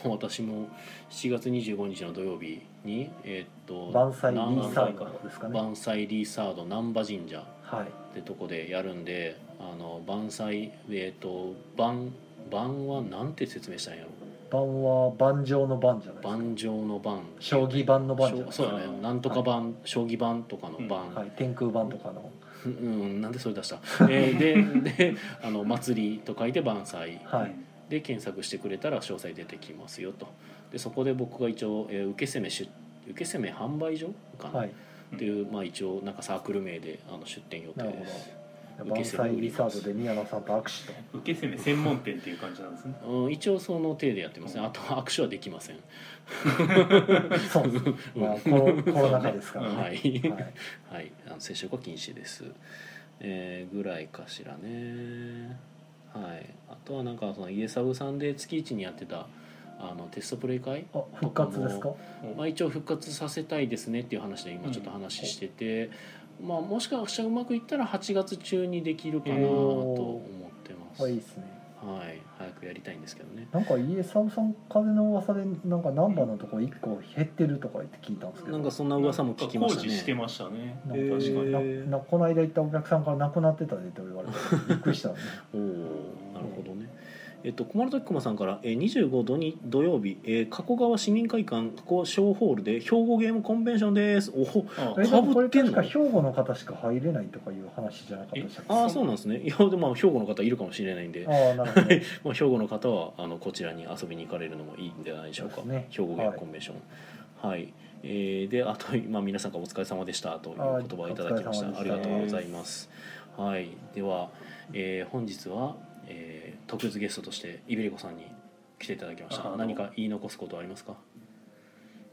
B: んは？
A: 私も7月25日の土曜日にえーっと
B: 万歳リ
A: な
B: ーサーカーですかね。
A: 万歳リーサード難波神社
B: はい。
A: ってとこでやるんであの万歳えっ、と万万はなんて説明したんやろ？
B: 盤は盤上の盤じゃない
A: 盤上の盤
B: 将棋盤の盤じゃない
A: そうだね。なんとか盤、将棋盤とかの盤、
B: はい。天空盤とかの。
A: うん、なんでそれ出した、えー でであの祭りと書いて万歳
B: はい。
A: で検索してくれたら詳細出てきますよと。でそこで僕が一応、えー受け攻め出受け攻め販売所かな、
B: はい。
A: っていう、まあ、一応なんかサークル名であの出店予定です
B: ど万歳リサードで宮野さんと握手と。
C: 受け攻め専門店っていう感じなんですね。
A: うん、一応その体でやってますね。あとは握手はできません、
B: そう。で すまあコロコロナ禍ですからね。
A: はい、
B: はい。
A: はい、あの接触は禁止です、えーぐらいかしらね。はい。あとはなんかその家サブさんで月一にやってたあのテストプレイ会、
B: あ復活ですか？
A: まあ、一応復活させたいですねっていう話で今ちょっと話してて、まあ、もしかしたらうまくいったら8月中にできるかなと思ってます、
B: はいいいですね。
A: はい、早くやりたいんですけどね。
B: なんか家サブさん風の噂でなんかナンバーのとこ1個減ってるとか言って聞いたんですけど。
A: なんかそんな噂も聞きました
C: 工事して
A: ね
C: ましたね。
B: なんか
C: 確かに。
B: ななこの間行ったお客さんから亡くなってたでと言われてびっくりしたね。
A: おおなるほどねえっと、小丸時駒さんから、えー、25土に土曜日、えー、加古川市民会館加古小ホールで兵庫ゲームコンベンションです。おほ
C: あ
B: えでもこれ
A: 被ってんの？
B: 確か兵庫の方しか入れないとかいう話じゃなかったでしたっけ？
A: ああそうなんですね。いやでもまあ兵庫の方いるかもしれないんで、
B: ああなるほど。
A: まあ、兵庫の方はあのこちらに遊びに行かれるのもいいんじゃないでしょうか。
B: ね。
A: 兵庫ゲームコンベンション。はい、えーであと、まあ、皆さんからお疲れ様でしたという言葉をいただきました。
B: はい
A: ありがとうございます。はい。では、えー本日は、えー特別ゲストとしてイベリコさんに来ていただきました。何か言い残すことはありますか？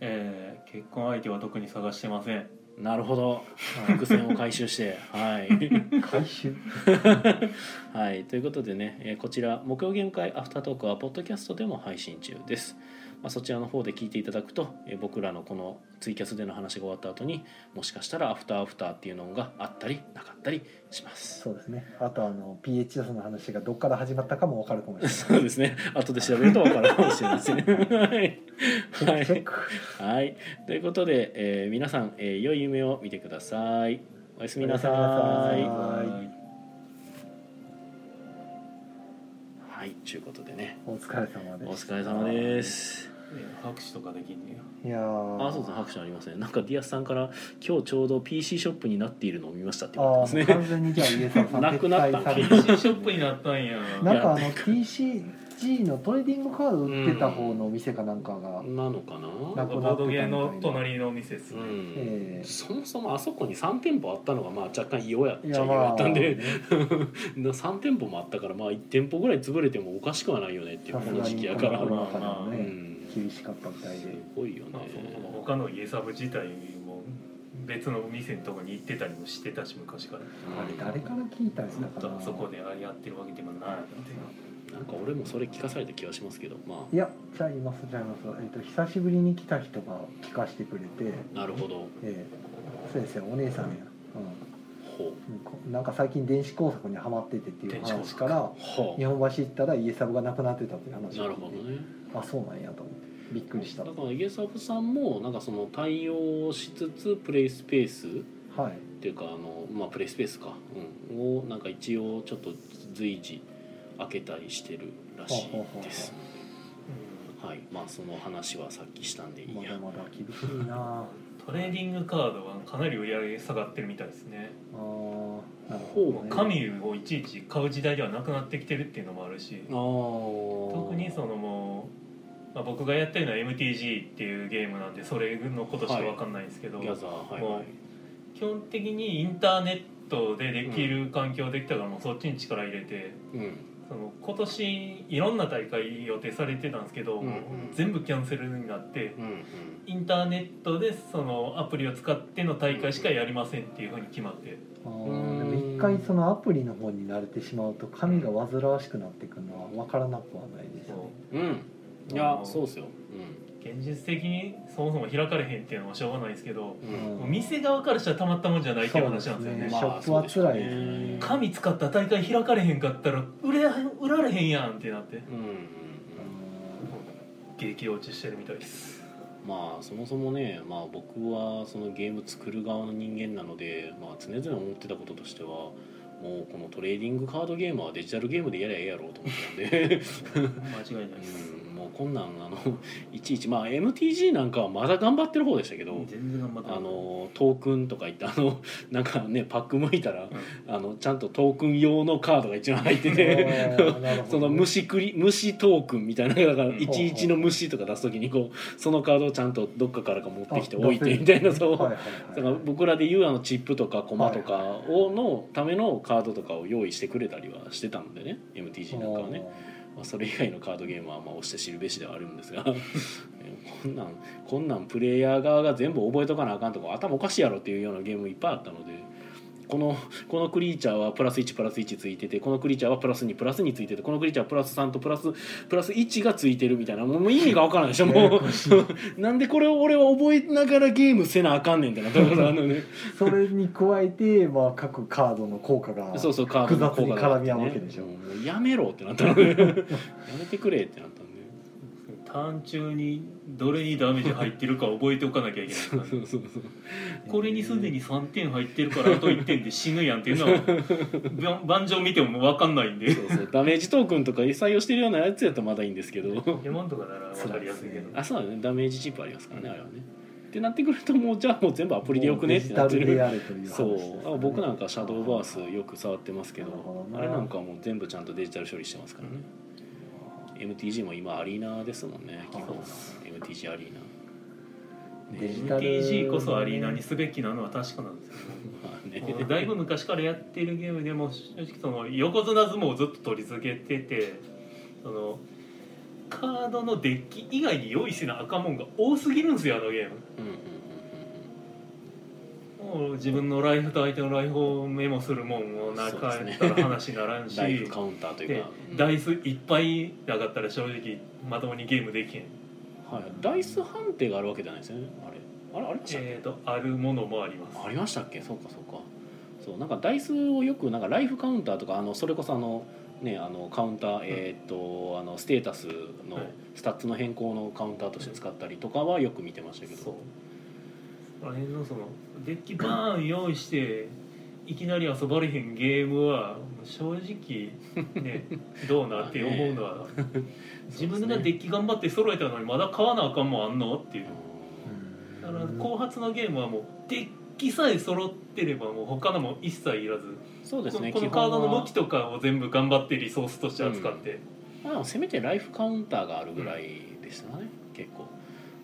C: えー結婚相手は特に探してません。
A: なるほど。伏線を回収して。はい。
B: 回収？
A: はい、ということでね、えーこちら木曜ゲーム会アフタートークはポッドキャストでも配信中です。まあ、そちらの方で聞いていただくと、えー僕らのこのツイキャスでの話が終わった後にもしかしたらアフターアフターっていうのがあったりなかったりします。
B: そうですねあとあの PHS の話がどっから始まったかも分かるかもしれない
A: そうですね。後で調べると分かるかもしれません。はい。はいはい、ということで、えー皆さん、えー良い夢を見てください。おやすみなさい。はい、ということでね、
B: お疲れ様
A: お
B: です
A: 疲れ様です。
C: えー拍手とかできんねや。
B: いやー。
A: あ、そうですね、拍手ありますね。なんかディアスさんから今日ちょうど PC ショップになっているのを見ましたって言わ
B: あー
A: れてますね。
B: 完全にじゃあ家さんさん
A: なくなった。
B: 撤退され
C: PC ショップになったんや。
B: なんかあの TCG のトレーディングカード売ってた方のお店かなんかが、
A: なのかな？
B: なく
C: ボードゲーの隣の店ですね、
A: うん。
B: えー
A: そもそもあそこに3店舗あったのがまあ若干異様やっちゃ
B: い
A: ったんで、
B: ね
A: 3 店舗もあったからまあ1店舗ぐらい潰れてもおかしくはないよねっていうこの時期やから、う
B: さすがにコロナ禍でもね
A: ん、
B: 厳しかったみたい
A: す
B: で
A: ごいよね。
C: まあ、そもそも他の家サブ自体も別の店のとこに行ってたりもしてたし昔から。
B: あれ誰から聞いたんや
C: ずっ
B: ったか
C: そこであれやってるわけでもないので
A: なんか俺もそれ聞かされた気がしますけどま
B: いやじゃあいますじゃあいます、えっと久しぶりに来た人が聞かせてくれて、
A: あなるほど。
B: えー、そうですよお姉さんや、
A: ほ
B: うん。う。んこ、なんか最近電子工作にはまっててっていう話から
A: うほ
B: 日本橋行ったら家サブがなくなってたっていう
A: う
B: 話
A: なるほどね。
B: あそうなんやと思ってびっくりした。
A: だからイゲサブさんもなんかその対応しつつプレイスペース
B: はい
A: っていうかあのまあプレイスペースか、うん、をなんか一応ちょっと随時開けたりしてるらしいです。はい。まあその話はさっきしたんでいいや。
B: まだまだ厳しいな。あ
C: トレーディングカードはかなり売り上げ下がってるみたいですね。
B: あーなる
A: ほう
B: ね、
C: 紙をいちいち買う時代ではなくなってきてるっていうのもあるし。
A: あー。
C: 特にそのもう、まあ、僕がやってるのは MTG っていうゲームなんでそれのことしか分かんないんですけど、
A: ギャザーはい
C: も
A: はい。う
C: 基本的にインターネットでできる環境できたからもうそっちに力入れて
A: うん。
C: その今年いろんな大会予定されてたんですけど、
A: うんうん。
C: 全部キャンセルになって
A: うんうん。
C: インターネットでそのアプリを使っての大会しかやりませんっていうふうに決まって。
B: 一回そのアプリの方に慣れてしまうと紙が煩わしくなってくるのは分からなくはないですね。
A: うんいやそうっすよ。
C: 現実的にそもそも開かれへんっていうのはしょうがないですけど、
A: うん、
C: 店側からしたらたまったもんじゃないっていう話なんですよね。
B: そうです
A: まあ
B: ショップは辛い。ね。
C: 紙使った大会開かれへんかったら売れ売られへんやんってなって。
A: うん。
C: 激落ちしてるみたいです。
A: まあそもそもね、まあ、僕はそのゲーム作る側の人間なので、まあ、常々思ってたこととしてはもうこのトレーディングカードゲームはデジタルゲームでやりゃええやろうと思ってたんで、
C: 間違いないです、
A: うん、もうこんなんあの いちいちまあ MTG なんかはまだ頑張ってる方でしたけど、
C: 全然頑張って
A: あのトークンとか言ってあの なんかねパック向いたら、あのちゃんとトークン用のカードが一番入ってて その虫クリ虫トークンみたいなだから
C: うん。
A: 11の虫とか出す時にこうそのカードをちゃんとどっかからか持ってきて
B: あ
A: 置いて。みたいなそう、
B: はいはいはい。
A: だから僕らで言うあのチップとかコマとか
B: はい
A: をのためのカードとかを用意してくれたりはしてたのでね MTG なんかはね、まあ、それ以外のカードゲームはまあ押して知るべしではあるんですが こんなんこんなんプレイヤー側が全部覚えとかなあかんとか頭おかしいやろっていうようなゲームいっぱいあったのでこのこのクリーチャーはプラス1プラス1ついててこのクリーチャーはプラス2プラス2ついててこのクリーチャーはプラス3とプラスプラス1がついてるみたいなもう意味がわからないでしょも
B: う。
A: なんでこれを俺は覚えながらゲームせなあかんねんってなった。ことあるのね。
B: それに加えて、まあ、各カードの効果が
A: そうそうカードの効果が
B: 絡み合うわけでしょ。
A: もうやめろってなったので やめてくれってなったんで
C: ターン中にどれにダメージ入ってるか覚えておかなきゃいけない。から
A: そうそうそう。
C: これにすでに3点入ってるからあと1点で死ぬやんっていうのは ば盤上見ても分かんないんで。
A: そうそう。ダメージトークンとか採用してるようなやつやったらまだいいんですけど。
C: レモンとかなら分かりやすいけど。
A: あそうだね。ダメージチップありますからねあれはね。ってなってくるともうじゃあもう全部アプリでよくねってなってる。
B: やれという話です、
A: そ
B: ね、
A: う。あ僕なんかシャドーバースよく触ってますけどあれなんかはもう全部ちゃんとデジタル処理してますからね MTG も今アリーナですもんね基本。MTG アリーナ。
B: デジタル。
C: MTG こそアリーナにすべきなのは確かなんですよ
A: まあね。
C: だいぶ昔からやってるゲームでも正直その横綱相撲をずっと取り続けててそのカードのデッキ以外に用意せなあかんもんが多すぎるんですよあのゲーム。
A: うんうん
C: もう自分のライフと相手のライフをメモするもんをなかったら話にならんし
A: ライフカウンターという
C: で
A: か、うん。
C: ダイスいっぱいなかったら正直まともにゲームできへん。
A: はい、ダイス判定があるわけじゃないですよね。あれ。あれありましたっけ、
C: えー、とあるものもあります。
A: ありましたっけ？そうかそうか。そうなんかダイスをよくなんかライフカウンターとかあのそれこそあのねあのカウンター、えーっとあのステータスの
C: はい。
A: スタッツの変更のカウンターとして使ったりとかはよく見てましたけど、
C: そうあの辺のそのデッキバーン用意していきなり遊ばれへんゲームは正直ね どうなって思うのは。自分がデッキ頑張って揃えたのにまだ買わなあかんもんあんのっていう。
A: う
C: だから後発のゲームはもうデッキさえ揃ってればもう他のも一切いらず。
A: んそうですね
C: このカードの向きとかを全部頑張ってリソースとして扱って、
A: まあ、でもせめてライフカウンターがあるぐらいでしたね、結構。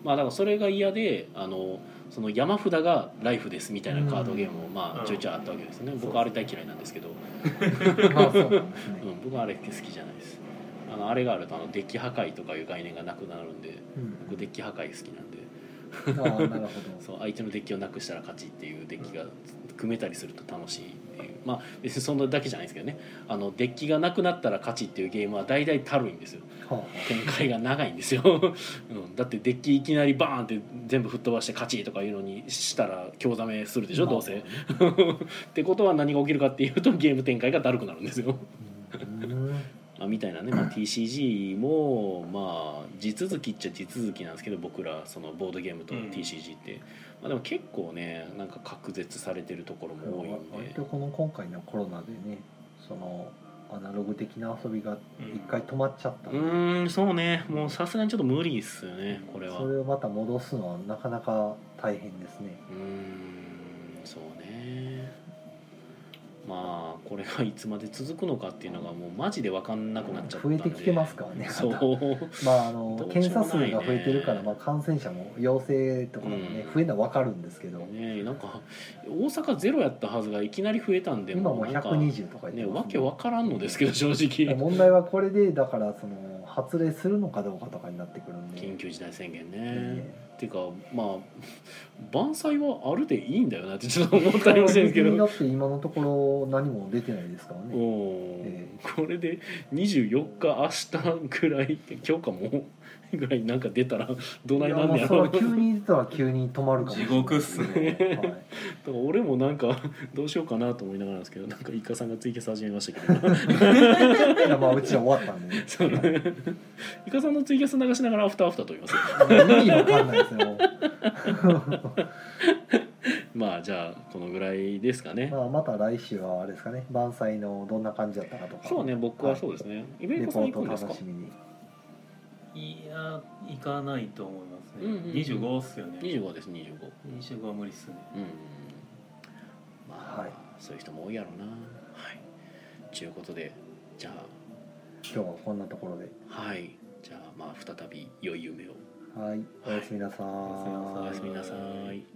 A: まあだからそれが嫌であのその山札がライフですみたいなカードゲームもま
C: うん。
A: あちょいちょいあったわけですね、僕はあれ大嫌いなんですけど、
B: まあそうね。
A: うん、僕はあれ好きじゃないです。あのあれがあるとあのデッキ破壊とかいう概念がなくなるんで
B: うん。
A: 僕デッキ破壊好きなんで。
B: ああなるほど。
A: そう相手のデッキをなくしたら勝ちっていうデッキが組めたりすると楽しいっていうまあ別にそんなだけじゃないですけどね。あのデッキがなくなったら勝ちっていうゲームは大体たるいんですよ。
B: は
A: 展開が長いんですよ、うん、だってデッキいきなりバーンって全部吹っ飛ばして勝ちとかいうのにしたら興ざめするでしょどうせ。ってことは何が起きるかっていうとゲーム展開がだるくなるんですよ、
B: うん
A: まあ、みたいなね、まあ、TCG もまあ地続きっちゃ地続きなんですけど僕らそのボードゲームと
C: うん。
A: TCG って、まあ、でも結構ねなんか隔絶されてるところも多いんで。
B: 割とこの今回のコロナでねそのアナログ的な遊びが一回止まっちゃった。
A: う
B: ん
A: そうね。もうさすがにちょっと無理っすよねこれは。
B: それをまた戻すのはなかなか大変ですね。
A: うーんそうねまあこれがいつまで続くのかっていうのがもうマジで分かんなくなっちゃった
B: 増えてきてますからね
A: そう。
B: まああの
A: ね。
B: 検査数が増えてるから、まあ、感染者も陽性とかもね、
A: うん。
B: 増えるのは分かるんですけど、
A: ねなんか大阪ゼロやったはずがいきなり増えたんで
B: 今もう
A: なんか
B: 120とか言
A: ね
B: ってます
A: わけわからんのですけど正直。
B: 問題はこれでだからその発令するのかどうかとかになってくるんで。
A: 緊急事態宣言ね、
B: ね
A: っていうかまあ万歳はあるでいいんだよなってちょっと思ったりもしてるんですけど。
B: だって今のところ何も出てないですからね、
A: うん。
B: え
A: これで24日明日ぐらい今日かもぐらいなんか出たらどないなんねやろ。
B: 急に出たら急に止まるかもしれない。
C: 地獄っすね。
B: はい
A: だから俺もなんかどうしようかなと思いながらなんですけどなんかイカさんがツイキャス始めましたけど。
B: いやまあうちは終わったんでね。
A: そう。ねイカさんのツイキャス流しながらアフターアフターと言います
B: 意味わかんないですよ
A: まあじゃあこのぐらいですかね。
B: まあまた来週はあれですかね。晩祭のどんな感じだったかとか。
A: そうね僕はそうですね。イベン
B: レ
A: トさん行くんですか？
B: 楽しみに
C: いや行かないと思いますね、
A: うんうんうん。
C: 25っすよね。
A: 25です25
C: 25は無理っすね。
A: うんまあ、
B: はい。
A: そういう人も多いやろうな。はい。ということでじゃ
B: 今日はこんなところで。
A: あはい。じゃあまあ再び良い夢を。
B: はい。おやすみなさーい。
C: おやすみなさい
A: おやすみなさい